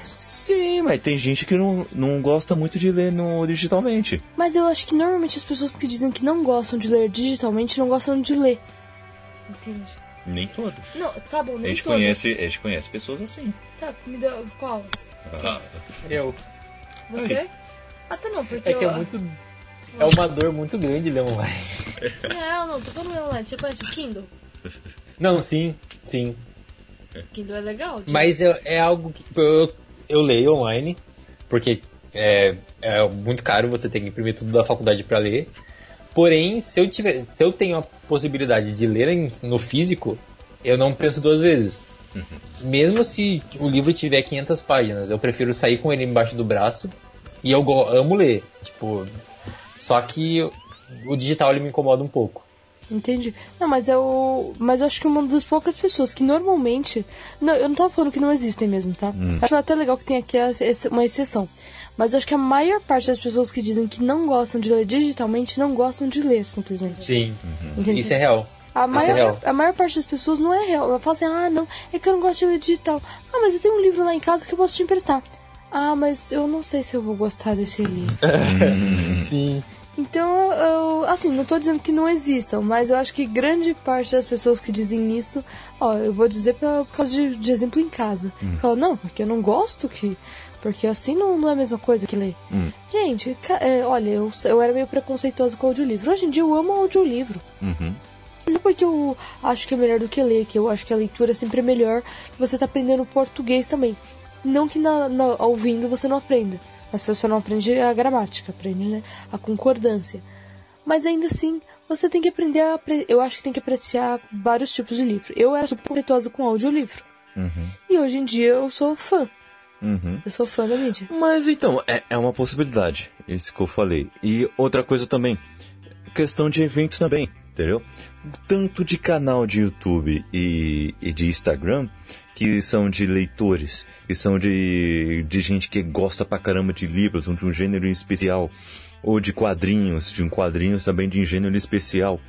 Speaker 3: Sim, mas tem gente que não, não gosta muito de ler no digitalmente.
Speaker 4: Mas eu acho que normalmente as pessoas que dizem que não gostam de ler digitalmente não gostam de ler. Entende?
Speaker 6: Nem todas.
Speaker 4: Não, tá bom, nem
Speaker 6: a gente
Speaker 4: todas.
Speaker 6: Conhece, a gente conhece pessoas assim.
Speaker 4: Tá, me deu qual?
Speaker 5: Ah, eu.
Speaker 4: Você? Até não, porque.
Speaker 5: É que
Speaker 4: eu...
Speaker 5: é muito. É uma dor muito grande ler online.
Speaker 4: Não, não, tô falando online. Você conhece o Kindle?
Speaker 5: Não, sim, sim.
Speaker 4: Kindle é legal. Tipo...
Speaker 5: Mas é, é algo que eu, eu leio online, porque é, é muito caro você ter que imprimir tudo da faculdade para ler. Porém, se eu, tiver, se eu tenho a possibilidade de ler em, no físico, eu não penso duas vezes. Uhum. Mesmo se o livro tiver 500 páginas, eu prefiro sair com ele embaixo do braço e eu amo ler. Tipo, só que o digital ele me incomoda um pouco.
Speaker 4: Entendi. Não, mas eu. Mas eu acho que uma das poucas pessoas que normalmente. Não, eu não tava falando que não existem mesmo, tá? Hum. Acho até legal que tem aqui uma exceção. Mas eu acho que a maior parte das pessoas que dizem que não gostam de ler digitalmente não gostam de ler, simplesmente.
Speaker 5: Sim. Uhum. Isso é real.
Speaker 4: A maior, a maior parte das pessoas não é real. Ela fala assim, ah, não, é que eu não gosto de ler digital. Ah, mas eu tenho um livro lá em casa que eu posso te emprestar. Ah, mas eu não sei se eu vou gostar desse livro.
Speaker 5: Sim.
Speaker 4: Então, eu, assim, não tô dizendo que não existam, mas eu acho que grande parte das pessoas que dizem isso, ó, eu vou dizer por, causa de, de, exemplo em casa. Hum. Fala, não, porque eu não gosto que. Porque assim não, não é a mesma coisa que ler.
Speaker 3: Hum.
Speaker 4: Gente, é, olha, eu, eu era meio preconceituoso com o audiolivro. Hoje em dia eu amo audiolivro.
Speaker 3: Uhum
Speaker 4: porque eu acho que é melhor do que ler, que eu acho que a leitura sempre é melhor, que você tá aprendendo português também. Não que na, na, ouvindo você não aprenda, mas você só não aprende a gramática, aprende né, a concordância. Mas ainda assim, você tem que aprender a. Eu acho que tem que apreciar vários tipos de livro. Eu era super preconceituosa com audiolivro. Uhum. E hoje em dia eu sou fã. Uhum. Eu sou fã da mídia.
Speaker 3: Mas então, é, é uma possibilidade, isso que eu falei. E outra coisa também, questão de eventos também, entendeu? Tanto de canal de YouTube e, e de Instagram, que são de leitores, que são de, de gente que gosta pra caramba de livros, de um gênero especial ou de quadrinhos, de um quadrinhos também de gênero especial.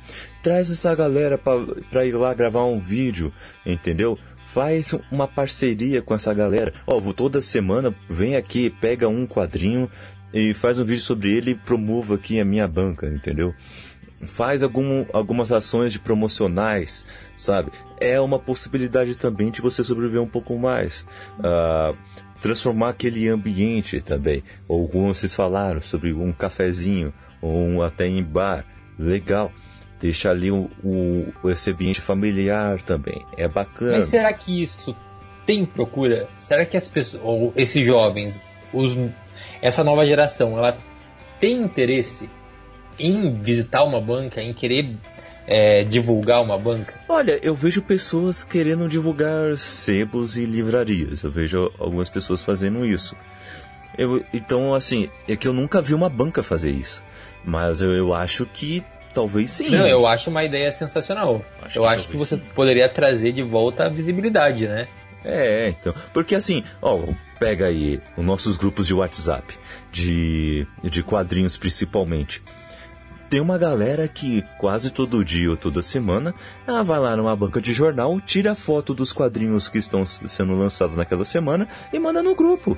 Speaker 3: Traz essa galera para ir lá gravar um vídeo, entendeu? Faz uma parceria com essa galera. Ó, oh, toda semana vem aqui, pega um quadrinho e faz um vídeo sobre ele e promova aqui a minha banca, entendeu? Faz algum, algumas ações de promocionais, sabe? É uma possibilidade também de você sobreviver um pouco mais. Uh, transformar aquele ambiente também. Ou vocês falaram, sobre um cafezinho, ou um, até em bar. Legal. Deixa ali o, o, esse ambiente familiar também. É bacana.
Speaker 5: Mas será que isso tem procura? Será que as pessoas, ou esses jovens, os, essa nova geração, ela tem interesse em visitar uma banca, em querer é, divulgar uma banca?
Speaker 3: Olha, eu vejo pessoas querendo divulgar sebos e livrarias. Eu vejo algumas pessoas fazendo isso. Eu, então, assim, é que eu nunca vi uma banca fazer isso. Mas eu, eu acho que talvez sim.
Speaker 5: Não, eu acho uma ideia sensacional. Acho eu que acho que você sim. poderia trazer de volta a visibilidade, né?
Speaker 3: É, então. Porque assim, ó, pega aí os nossos grupos de WhatsApp, de, de quadrinhos principalmente tem uma galera que quase todo dia ou toda semana ela vai lá numa banca de jornal, tira foto dos quadrinhos que estão sendo lançados naquela semana e manda no grupo.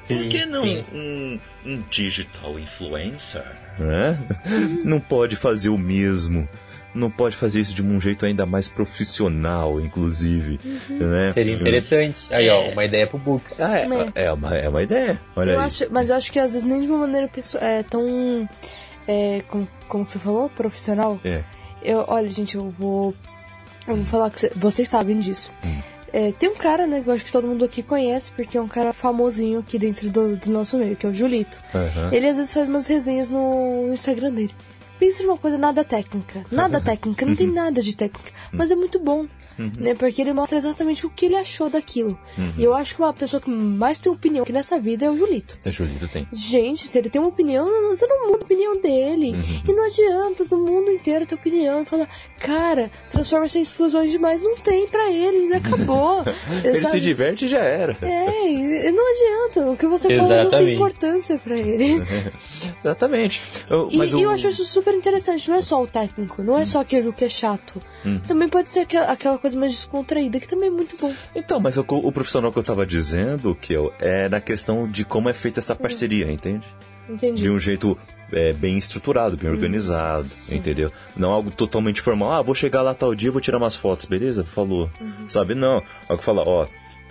Speaker 3: Sim, Por que não um, um, digital influencer? Né? não pode fazer o mesmo. Não pode fazer isso de um jeito ainda mais profissional, inclusive. Uhum. Né?
Speaker 5: Seria interessante. Aí, é. ó, uma ideia pro Books.
Speaker 3: Ah, é, é, é, uma, é uma ideia. Olha
Speaker 4: eu
Speaker 3: aí.
Speaker 4: Acho, mas eu acho que às vezes nem de uma maneira pessoal, é, tão é, como, como você falou? Profissional?
Speaker 3: É.
Speaker 4: Eu, olha, gente, eu vou. Eu vou falar que cê, vocês sabem disso. Hum. É, tem um cara, né, que eu acho que todo mundo aqui conhece, porque é um cara famosinho aqui dentro do, do nosso meio, que é o Julito. Uhum. Ele às vezes faz umas resenhas no Instagram dele. Pensa numa coisa nada técnica. Nada técnica, não tem nada de técnica. Mas é muito bom. Uhum. Né? Porque ele mostra exatamente o que ele achou daquilo. Uhum. E eu acho que uma pessoa que mais tem opinião aqui nessa vida é o Julito.
Speaker 3: É, Julito tem.
Speaker 4: Gente, se ele tem uma opinião, você não muda a opinião dele. Uhum. E não adianta do mundo inteiro ter opinião e falar, cara, transforma-se em explosões demais. Não tem pra ele, ele acabou.
Speaker 3: ele sabe? se diverte e já era.
Speaker 4: É, não adianta. O que você fala não tem importância pra ele.
Speaker 3: Exatamente. Eu,
Speaker 4: e, eu acho isso super interessante. Não é só o técnico, não é só aquilo que é chato. Uhum. Também pode ser aquela coisa mais descontraída, que também é muito bom.
Speaker 3: Então, mas o, o profissional que eu tava dizendo, que eu, é na questão de como é feita essa parceria, uhum. entende?
Speaker 4: Entendi.
Speaker 3: De um jeito é, bem estruturado, bem uhum. organizado, Sim. entendeu? Não algo totalmente formal. Ah, vou chegar lá tal dia, vou tirar umas fotos, beleza? Falou. Uhum. Sabe? Não. Algo que fala, ó,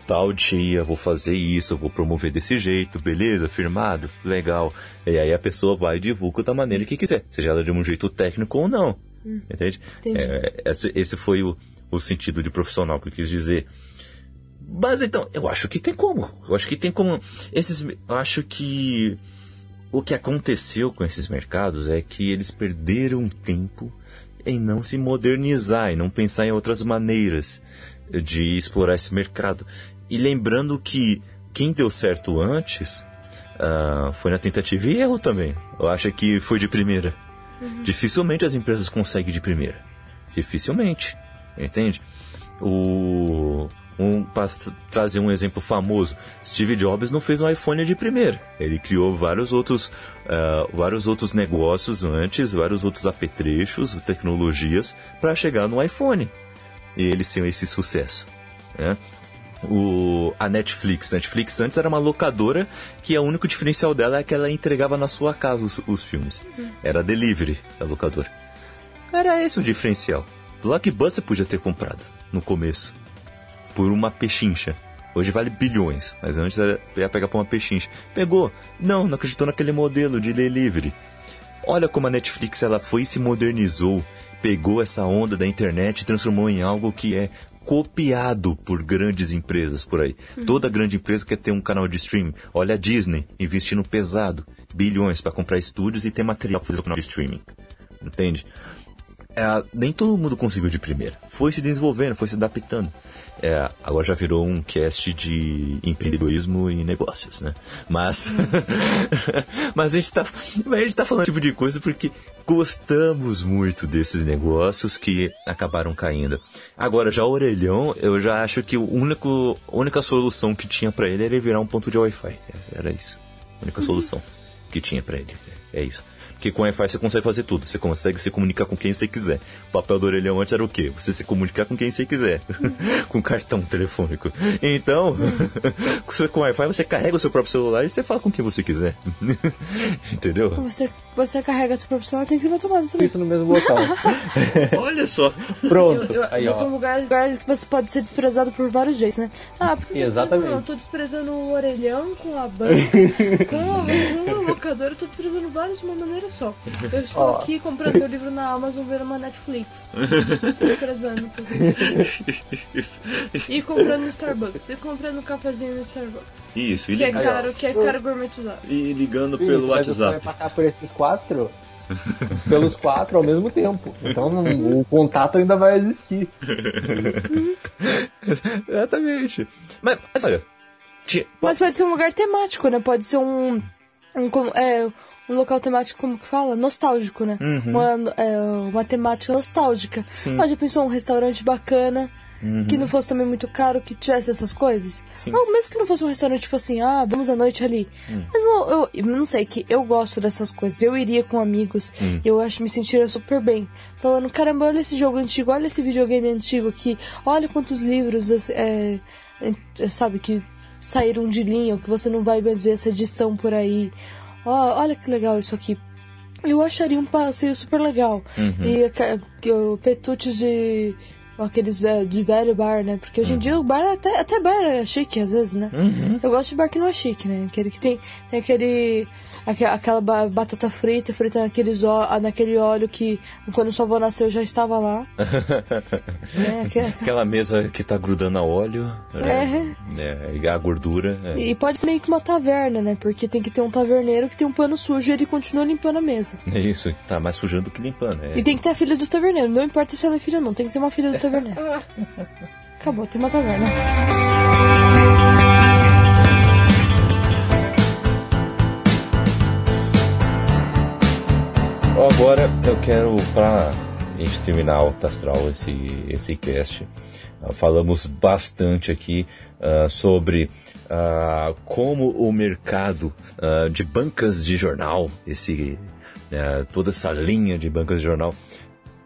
Speaker 3: tal dia, vou fazer isso, vou promover desse jeito, beleza? Firmado? Legal. E aí a pessoa vai e divulga da maneira que quiser, seja ela de um jeito técnico ou não. Hum. Entende? É, esse, esse foi o, o sentido de profissional que eu quis dizer. Mas então, eu acho que tem como. Eu acho que tem como. Esses. Eu acho que. O que aconteceu com esses mercados é que eles perderam tempo em não se modernizar, e não pensar em outras maneiras de explorar esse mercado. E lembrando que quem deu certo antes uh, foi na tentativa e erro também. Eu acho que foi de primeira. Uhum. Dificilmente as empresas conseguem de primeira. Dificilmente. Entende? O. Um, para trazer um exemplo famoso, Steve Jobs não fez um iPhone de primeira. Ele criou vários outros, uh, vários outros negócios antes, vários outros apetrechos, tecnologias, para chegar no iPhone. E ele sem esse sucesso. Né? o, a Netflix. Netflix antes era uma locadora que o único diferencial dela é que ela entregava na sua casa os, os filmes. Uhum. Era delivery da locadora. Era esse o diferencial. Blockbuster podia ter comprado no começo por uma pechincha. Hoje vale bilhões, mas antes ia pegar por uma pechincha. Pegou? Não, não acreditou naquele modelo de delivery. Olha como a Netflix ela foi e se modernizou pegou essa onda da internet e transformou em algo que é copiado por grandes empresas por aí. Toda grande empresa quer ter um canal de streaming. Olha a Disney investindo pesado, bilhões para comprar estúdios e ter material para fazer o canal de streaming. Entende? É, nem todo mundo conseguiu de primeira. Foi se desenvolvendo, foi se adaptando. É, agora já virou um cast de empreendedorismo e negócios, né? Mas, mas a gente tá, a gente tá falando tipo de coisa porque gostamos muito desses negócios que acabaram caindo. Agora, já o orelhão, eu já acho que o único, a única solução que tinha para ele era virar um ponto de Wi-Fi. Era isso. A única solução que tinha para ele. É isso. Porque com Wi-Fi você consegue fazer tudo. Você consegue se comunicar com quem você quiser. O papel do orelhão antes era o quê? Você se comunicar com quem você quiser. com cartão telefônico. Então, com Wi-Fi você carrega o seu próprio celular e você fala com quem você quiser. Entendeu?
Speaker 4: Você, você carrega essa profissional, tem que ser uma tomada também.
Speaker 5: Isso no mesmo local.
Speaker 3: Olha só.
Speaker 5: Pronto.
Speaker 4: Eu, eu,
Speaker 5: Aí,
Speaker 4: esse é um
Speaker 5: ó.
Speaker 4: lugar, lugar que você pode ser desprezado por vários jeitos, né? Ah, porque
Speaker 5: Exatamente.
Speaker 4: Eu tô desprezando o orelhão com a banca, com, a- com o locador, eu tô desprezando vários de uma maneira só. Eu estou
Speaker 5: Ó.
Speaker 4: aqui comprando meu livro na Amazon, vendo uma Netflix. desprezando tudo. E comprando no Starbucks. E comprando um cafezinho no Starbucks.
Speaker 3: Isso, e,
Speaker 4: Que é
Speaker 3: liga-
Speaker 4: caro, que é caro gourmetizado.
Speaker 3: e ligando
Speaker 5: Isso,
Speaker 3: pelo
Speaker 5: mas você vai
Speaker 3: WhatsApp.
Speaker 5: passar por esses quatro, pelos quatro ao mesmo tempo. Então não- o contato ainda vai existir.
Speaker 3: Exatamente. Mas, mas olha, tinha-
Speaker 4: Mas pode ser um lugar temático, né? Pode ser um. um como- é, um local temático, como que fala? Nostálgico, né? Uma, é, uma temática nostálgica.
Speaker 3: Sim.
Speaker 4: Ah, já pensou um restaurante bacana, que não fosse também muito caro, que tivesse essas coisas? Ou mesmo que não fosse um restaurante, tipo assim, ah, vamos à noite ali. Mas eu, eu, não sei, que eu gosto dessas coisas. Eu iria com amigos, eu acho me sentiria super bem. Falando, caramba, olha esse jogo antigo, olha esse videogame antigo aqui, olha quantos livros, é, é, sabe, que saíram de linha, que você não vai mais ver essa edição por aí. Ó, olha que legal isso aqui. Eu acharia um passeio super legal. E aque- que o petutes de. Aqueles ve- de velho bar, né? Porque hoje em dia o bar, até, até bar é chique às vezes, né? Eu gosto de bar que não é chique, né? Aquele que tem, tem aquele. Aque- Aquela ba- batata frita, frita naqueles ó- naquele óleo que quando sua avó nasceu já estava lá. né? Aquela-
Speaker 3: aquela mesa que tá grudando a óleo, né? É, e a gordura. é.
Speaker 4: E pode ser meio que uma taverna, né? Porque tem que ter um taverneiro que tem um pano sujo e ele continua limpando a mesa.
Speaker 3: É isso, tá mais sujando do que limpando. É.
Speaker 4: E tem que ter a filha do taverneiro. Não importa se ela é filha ou não, tem que ter uma filha do taverneiro. Acabou, tem uma taverna.
Speaker 3: Agora eu quero, pra gente terminar Alta Astral esse, esse cast, ah, falamos bastante aqui ah, sobre ah, como o mercado ah, de bancas de jornal, esse, ah, toda essa linha de bancas de jornal,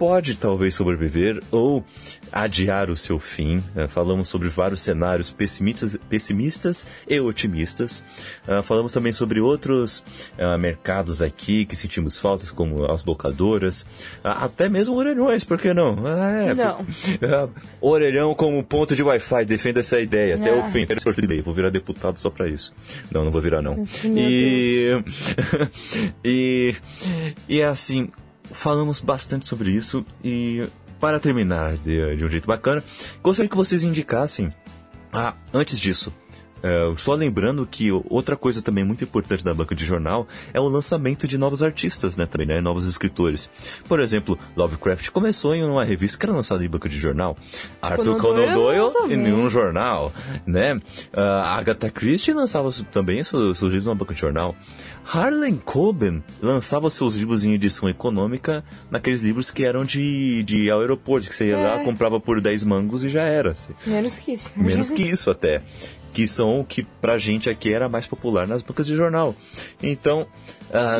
Speaker 3: pode talvez sobreviver ou adiar o seu fim. Eh, falamos sobre vários cenários pessimistas, pessimistas e otimistas. Ah, falamos também sobre outros ah, mercados aqui que sentimos faltas, como as locadoras, Ah, até mesmo orelhões, por que não? É,
Speaker 4: Não.
Speaker 3: Orelhão como ponto de Wi-Fi, defenda essa ideia até o
Speaker 4: Ah.
Speaker 3: fim. Vou virar deputado só pra isso. Não, não vou virar não.
Speaker 4: Meu
Speaker 3: E e e é assim, falamos bastante sobre isso e para terminar de, de um jeito bacana, gostaria que vocês indicassem. Ah, antes disso, é, só lembrando que outra coisa também muito importante da banca de jornal é o lançamento de novos artistas, né, também, né, novos escritores. Por exemplo, Lovecraft começou em uma revista que era lançada em banca de jornal. Arthur
Speaker 4: Conan Doyle
Speaker 3: em um jornal, né? Ah, Agatha Christie lançava também seus, seus livros numa banca de jornal. Harlan Coben lançava seus livros em edição econômica naqueles livros que eram de, de aeroporto, que você ia lá,
Speaker 4: É.
Speaker 3: comprava por 10 mangos e já era. assim.
Speaker 4: Menos que isso.
Speaker 3: Menos que isso até. Que são o que pra gente aqui era mais popular nas bancas de jornal. Então,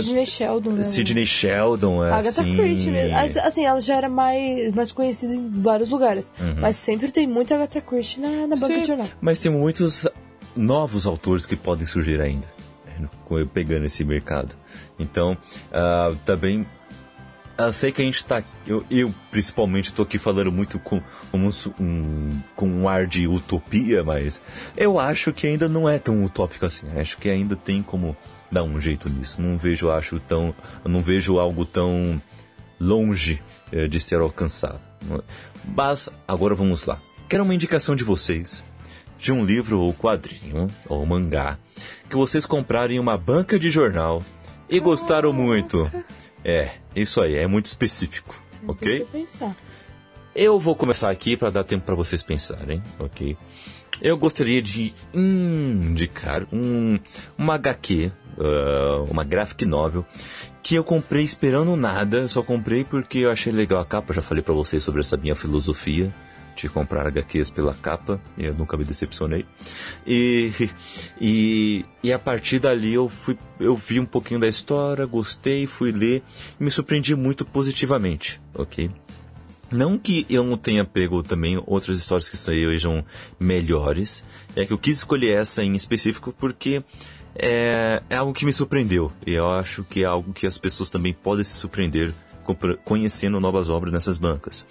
Speaker 4: Sidney Sheldon, né?
Speaker 3: Sidney Sheldon, é
Speaker 4: Agatha
Speaker 3: assim...
Speaker 4: Christie mesmo. As- Assim, ela já era mais, mais conhecida em vários lugares. Mas sempre tem muita Agatha Christie na, na banca
Speaker 3: Sim,
Speaker 4: de jornal.
Speaker 3: Mas tem muitos novos autores que podem surgir ainda, né, pegando esse mercado. Então, ah, também. Eu sei que a gente tá. Eu, eu principalmente estou aqui falando muito com, como um, com um ar de utopia, mas eu acho que ainda não é tão utópico assim. Acho que ainda tem como dar um jeito nisso. Não vejo, acho tão. eu Não vejo algo tão longe eh, de ser alcançado. Mas agora vamos lá. Quero uma indicação de vocês de um livro ou quadrinho ou mangá que vocês compraram em uma banca de jornal e gostaram muito. É, isso aí, é muito específico, ok? Eu vou começar aqui para dar tempo para vocês pensarem, ok? Eu gostaria de indicar um, uma HQ, uh, uma graphic novel, que eu comprei esperando nada, só comprei porque eu achei legal a capa, já falei para vocês sobre essa minha filosofia de comprar HQs pela capa, eu nunca me decepcionei. E, e, e a partir dali eu, fui, eu vi um pouquinho da história, gostei, fui ler e me surpreendi muito positivamente, ok? Não que eu não tenha pego também outras histórias que sejam melhores, é que eu quis escolher essa em específico porque é, é algo que me surpreendeu. E eu acho que é algo que as pessoas também podem se surpreender conhecendo novas obras nessas bancas.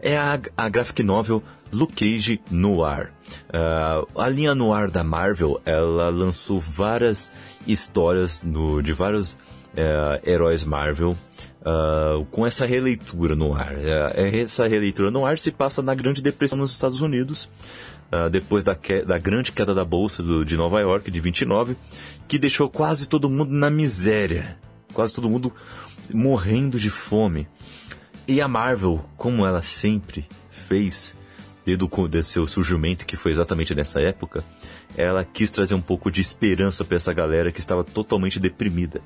Speaker 3: É a, a graphic novel Luke Cage Noir. Uh, a linha Noir da Marvel, ela lançou várias histórias no, de vários uh, heróis Marvel uh, com essa releitura no ar. Uh, essa releitura no ar se passa na Grande Depressão nos Estados Unidos, uh, depois da, da, grande queda da Bolsa do, de Nova York, de 29, que deixou quase todo mundo na miséria, quase todo mundo morrendo de fome. E a Marvel, como ela sempre fez, desde o seu surgimento, que foi exatamente nessa época, ela quis trazer um pouco de esperança para essa galera que estava totalmente deprimida.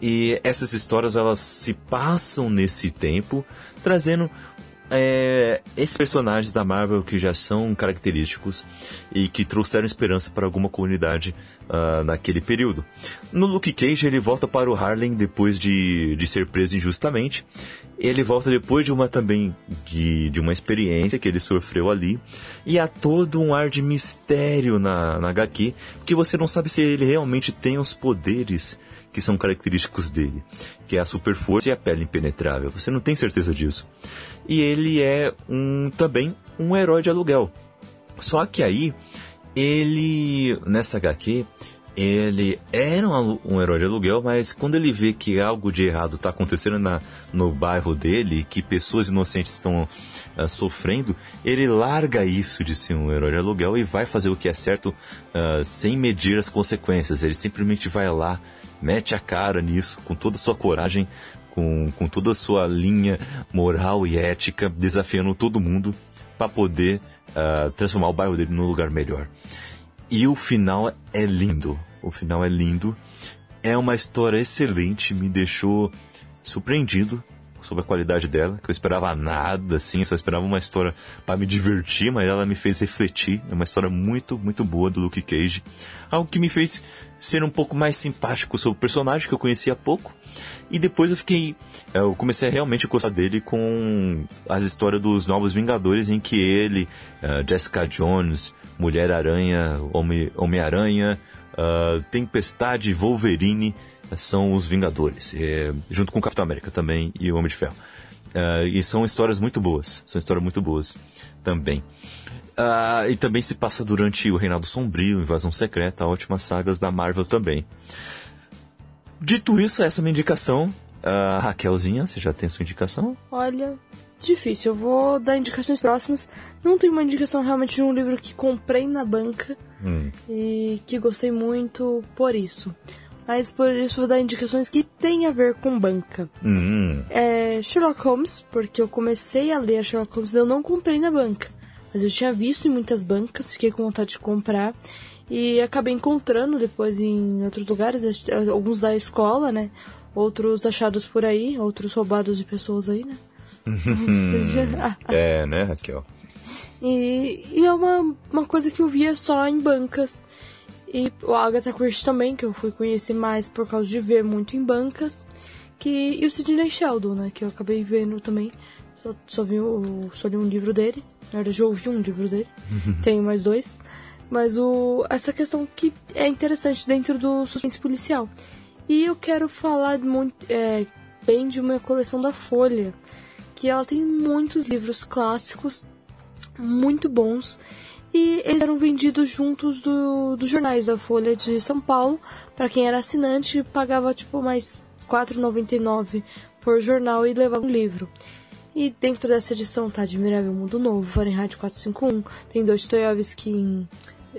Speaker 3: E essas histórias elas se passam nesse tempo, trazendo é, esses personagens da Marvel que já são característicos e que trouxeram esperança para alguma comunidade uh, naquele período. No Luke Cage, ele volta para o Harlem depois de, de ser preso injustamente. Ele volta depois de uma também de, de uma experiência que ele sofreu ali. E há todo um ar de mistério na, na HQ, que você não sabe se ele realmente tem os poderes que são característicos dele, que é a super força e a pele impenetrável. Você não tem certeza disso. E ele é um também um herói de aluguel. Só que aí ele nessa HQ ele era um, um, herói de aluguel, mas quando ele vê que algo de errado está acontecendo na, no bairro dele, que pessoas inocentes estão uh, sofrendo, ele larga isso de ser um herói de aluguel e vai fazer o que é certo uh, sem medir as consequências. Ele simplesmente vai lá mete a cara nisso, com toda a sua coragem, com, com toda a sua linha moral e ética, desafiando todo mundo para poder uh, transformar o bairro dele num lugar melhor. E o final é lindo. O final é lindo. É uma história excelente, me deixou surpreendido sobre a qualidade dela, que eu esperava nada, assim, só esperava uma história para me divertir, mas ela me fez refletir. É uma história muito, muito boa do Luke Cage. Algo que me fez ser um pouco mais simpático sobre o personagem que eu conhecia há pouco. E depois eu fiquei. Eu comecei a realmente gostar dele com as histórias dos Novos Vingadores, em que ele, uh, Jessica Jones, Mulher-Aranha, Homem-Aranha, uh, Tempestade Wolverine são os Vingadores, é, junto com o Capitão América também e o Homem de Ferro. Uh, e são histórias muito boas, são histórias muito boas também. Uh, e também se passa durante o Reinado Sombrio, Invasão Secreta, ótimas sagas da Marvel também. Dito isso, essa é a minha indicação. Uh, Raquelzinha, você já tem sua indicação?
Speaker 4: Olha, difícil. Eu vou dar indicações próximas. Não tenho uma indicação realmente de um livro que comprei na banca hum. e que gostei muito por isso. Mas por isso vou dar indicações que têm a ver com banca.
Speaker 3: Hum.
Speaker 4: É Sherlock Holmes, porque eu comecei a ler Sherlock Holmes e eu não comprei na banca. Mas eu tinha visto em muitas bancas, fiquei com vontade de comprar. E acabei encontrando depois em outros lugares, alguns da escola, né? Outros achados por aí, outros roubados de pessoas aí, né?
Speaker 3: é, né, Raquel?
Speaker 4: E, e, é uma, uma coisa que eu via só em bancas. E o Agatha Christie também, que eu fui conhecer mais por causa de ver muito em bancas. Que, e o Sidney Sheldon, né? Que eu acabei vendo também. Só, só, vi o, só li um livro dele. Na verdade, eu ouvi um livro dele. Tenho mais dois. Mas o, essa questão que é interessante dentro do suspense policial. E eu quero falar muito, é, bem de uma coleção da Folha. Que ela tem muitos livros clássicos muito bons. E eles eram vendidos juntos do, dos jornais da Folha de São Paulo. Para quem era assinante, pagava tipo mais R$ 4,99 por jornal e levava um livro. E dentro dessa edição tá Admirável Mundo Novo, Fahrenheit 451, tem Dostoiévski em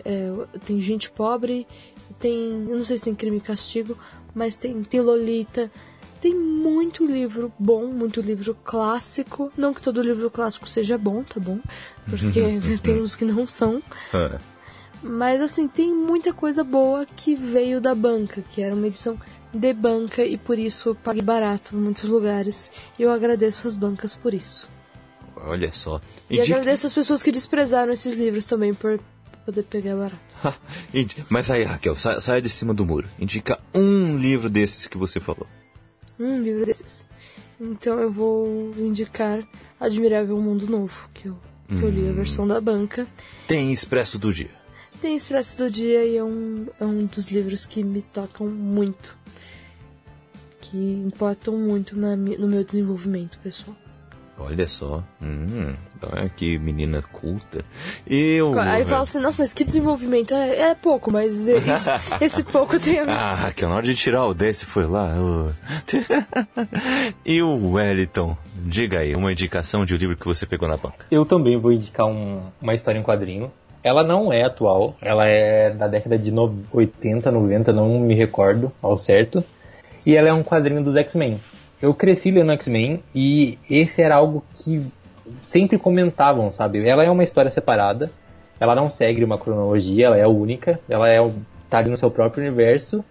Speaker 4: é, tem gente pobre, tem. Eu não sei se tem crime e castigo, mas tem, tem Lolita. Tem muito livro bom, muito livro clássico. Não que todo livro clássico seja bom, tá bom? Porque tem uns que não são.
Speaker 3: É.
Speaker 4: Mas assim, tem muita coisa boa que veio da banca, que era uma edição de banca e por isso eu paguei barato em muitos lugares. E eu agradeço as bancas por isso.
Speaker 3: Olha só.
Speaker 4: E agradeço as pessoas que desprezaram esses livros também por poder pegar barato.
Speaker 3: Mas aí, Raquel, sa saia de cima do muro. Indica um livro desses que você falou.
Speaker 4: Um livro desses. Então eu vou indicar Admirável Mundo Novo, que eu, que eu li a versão da banca.
Speaker 3: Tem Expresso do Dia.
Speaker 4: Tem Expresso do Dia e é um, é um dos livros que me tocam muito. Que importam muito na, no meu desenvolvimento pessoal.
Speaker 3: Olha só. Hum, olha que menina culta. Eu.
Speaker 4: Aí fala assim, nossa, mas que desenvolvimento? É, é pouco, mas isso, esse pouco tem a ver.
Speaker 3: Ah, Raquel, na hora de tirar o 10 foi lá. eu- e o Wellington? Diga aí, uma indicação de um livro que você pegou na banca.
Speaker 5: Eu também vou indicar um- uma história em quadrinho. Ela não é atual, ela é da década de no- 80, 90, não me recordo ao certo. E ela é um quadrinho dos X-Men. Eu cresci lendo X-Men e esse era algo que sempre comentavam, sabe? Ela é uma história separada, ela não segue uma cronologia, ela é única, ela é tá ali no seu próprio universo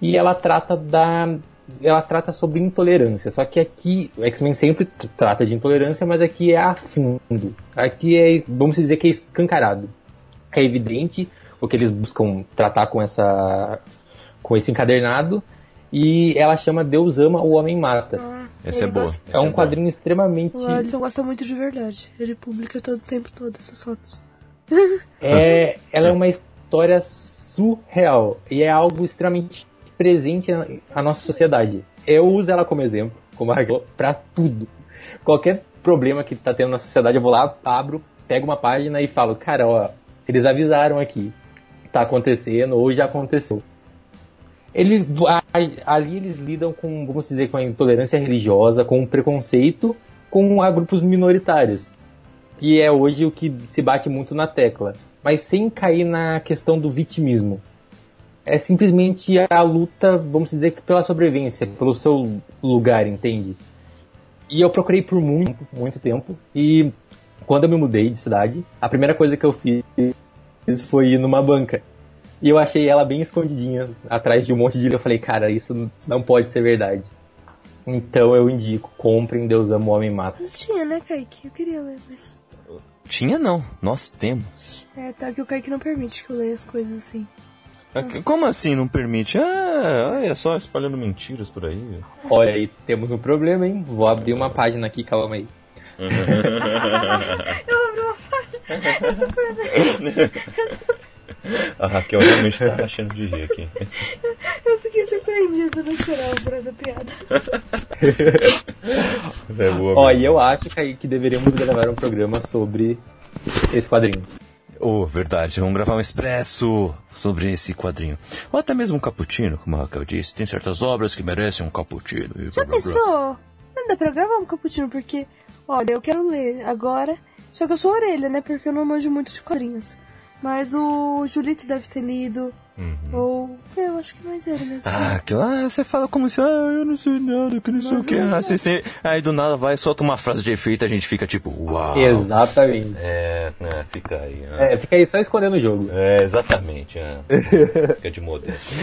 Speaker 5: e ela trata da ela trata sobre intolerância. Só que aqui o X-Men sempre tr- trata de intolerância, mas aqui é a fundo. Aqui é, vamos dizer que é escancarado. É evidente o que eles buscam tratar com essa com esse encadernado e ela chama Deus ama, o homem mata.
Speaker 3: Essa é boa.
Speaker 4: gosta-
Speaker 5: É um quadrinho extremamente
Speaker 4: O Wellington gosta muito de verdade. Ele publica todo o tempo todo essas fotos.
Speaker 5: É, ela é uma história surreal e é algo extremamente presente na, na nossa sociedade. Eu uso ela como exemplo, como Raquel, pra tudo. Qualquer problema que tá tendo na sociedade, eu vou lá, abro, pego uma página e falo, cara, ó, eles avisaram aqui, tá acontecendo ou já aconteceu. Ele, a- ali eles lidam com, vamos dizer, com a intolerância religiosa, com o preconceito com a grupos minoritários que é hoje o que se bate muito na tecla, mas sem cair na questão do vitimismo. É simplesmente a luta, vamos dizer pela sobrevivência, pelo seu lugar, entende? E eu procurei por muito, muito tempo, e quando eu me mudei de cidade, a primeira coisa que eu fiz foi ir numa banca. E eu achei ela bem escondidinha, atrás de um monte de livro. Eu falei, cara, isso não pode ser verdade. Então eu indico, comprem Deus ama o homem mata.
Speaker 4: Mas tinha, né, Kaique? Eu queria ler, mas.
Speaker 3: Tinha não, nós temos.
Speaker 4: É, tá que o Kaique não permite que eu leia as coisas assim.
Speaker 3: Como assim não permite? Ah, olha só, espalhando mentiras por aí.
Speaker 5: Olha aí, temos um problema, hein? Vou abrir uma página aqui, calma aí.
Speaker 3: A Raquel realmente tá achando de rir aqui.
Speaker 4: Eu fiquei surpreendida no geral por essa piada.
Speaker 3: É boa.
Speaker 5: Ó, e eu acho que, que deveríamos gravar um programa sobre esse quadrinho.
Speaker 3: Oh, verdade, vamos gravar um expresso sobre esse quadrinho. Ou até mesmo um cappuccino, como a Raquel disse. Tem certas obras que merecem um cappuccino.
Speaker 4: Já
Speaker 3: blá, blá.
Speaker 4: pensou? Não dá pra gravar um cappuccino, porque, olha, eu quero ler agora, só que eu sou orelha, né? Porque eu não manjo muito de quadrinhos. Mas o Julito deve ter lido, ou... é, Eu acho que mais ele mesmo.
Speaker 3: Ah, aquilo, ah, você fala como se, ah, eu não sei nada, que não sei o que. Ah, você- aí do nada vai, solta uma frase de efeito e a gente fica tipo, uau.
Speaker 5: Exatamente.
Speaker 3: É, é, fica aí. né?
Speaker 5: É, fica aí só escolhendo o jogo.
Speaker 3: É, exatamente. É. Fica de modesto.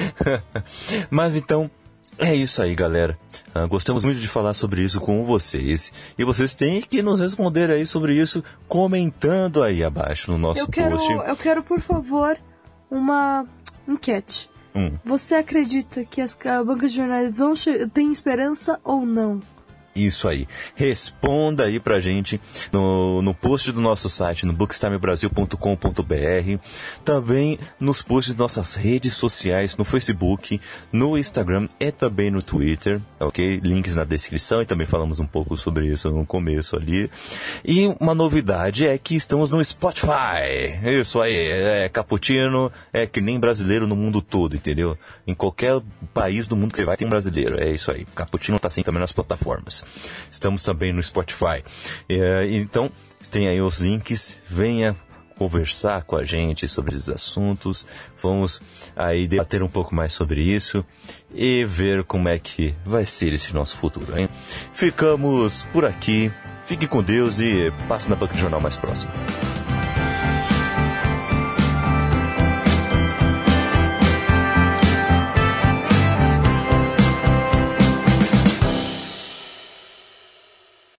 Speaker 3: Mas então, é isso aí, galera. Ah, gostamos muito de falar sobre isso com vocês. E vocês têm que nos responder aí sobre isso comentando aí abaixo no nosso
Speaker 4: eu quero,
Speaker 3: post.
Speaker 4: eu quero, por favor, uma enquete.
Speaker 3: Hum.
Speaker 4: Você acredita que as ca- bancas de jornais vão têm esperança ou não?
Speaker 3: Isso aí. Responda aí pra gente no, no post do nosso site, no bookstimebrasil.com.br. Também nos posts de nossas redes sociais, no Facebook, no Instagram e também no Twitter, ok? Links na descrição e também falamos um pouco sobre isso no começo ali. E uma novidade é que estamos no Spotify. Isso aí, é cappuccino, é que nem brasileiro no mundo todo, entendeu? Em qualquer país do mundo que você vai tem brasileiro, é isso aí. Cappuccino tá assim também nas plataformas. Estamos também no Spotify. É, então, tem aí os links. Venha conversar com a gente sobre esses assuntos. Vamos aí debater um pouco mais sobre isso e ver como é que vai ser esse nosso futuro, hein? Ficamos por aqui. Fique com Deus e passe na banca de jornal mais próximo.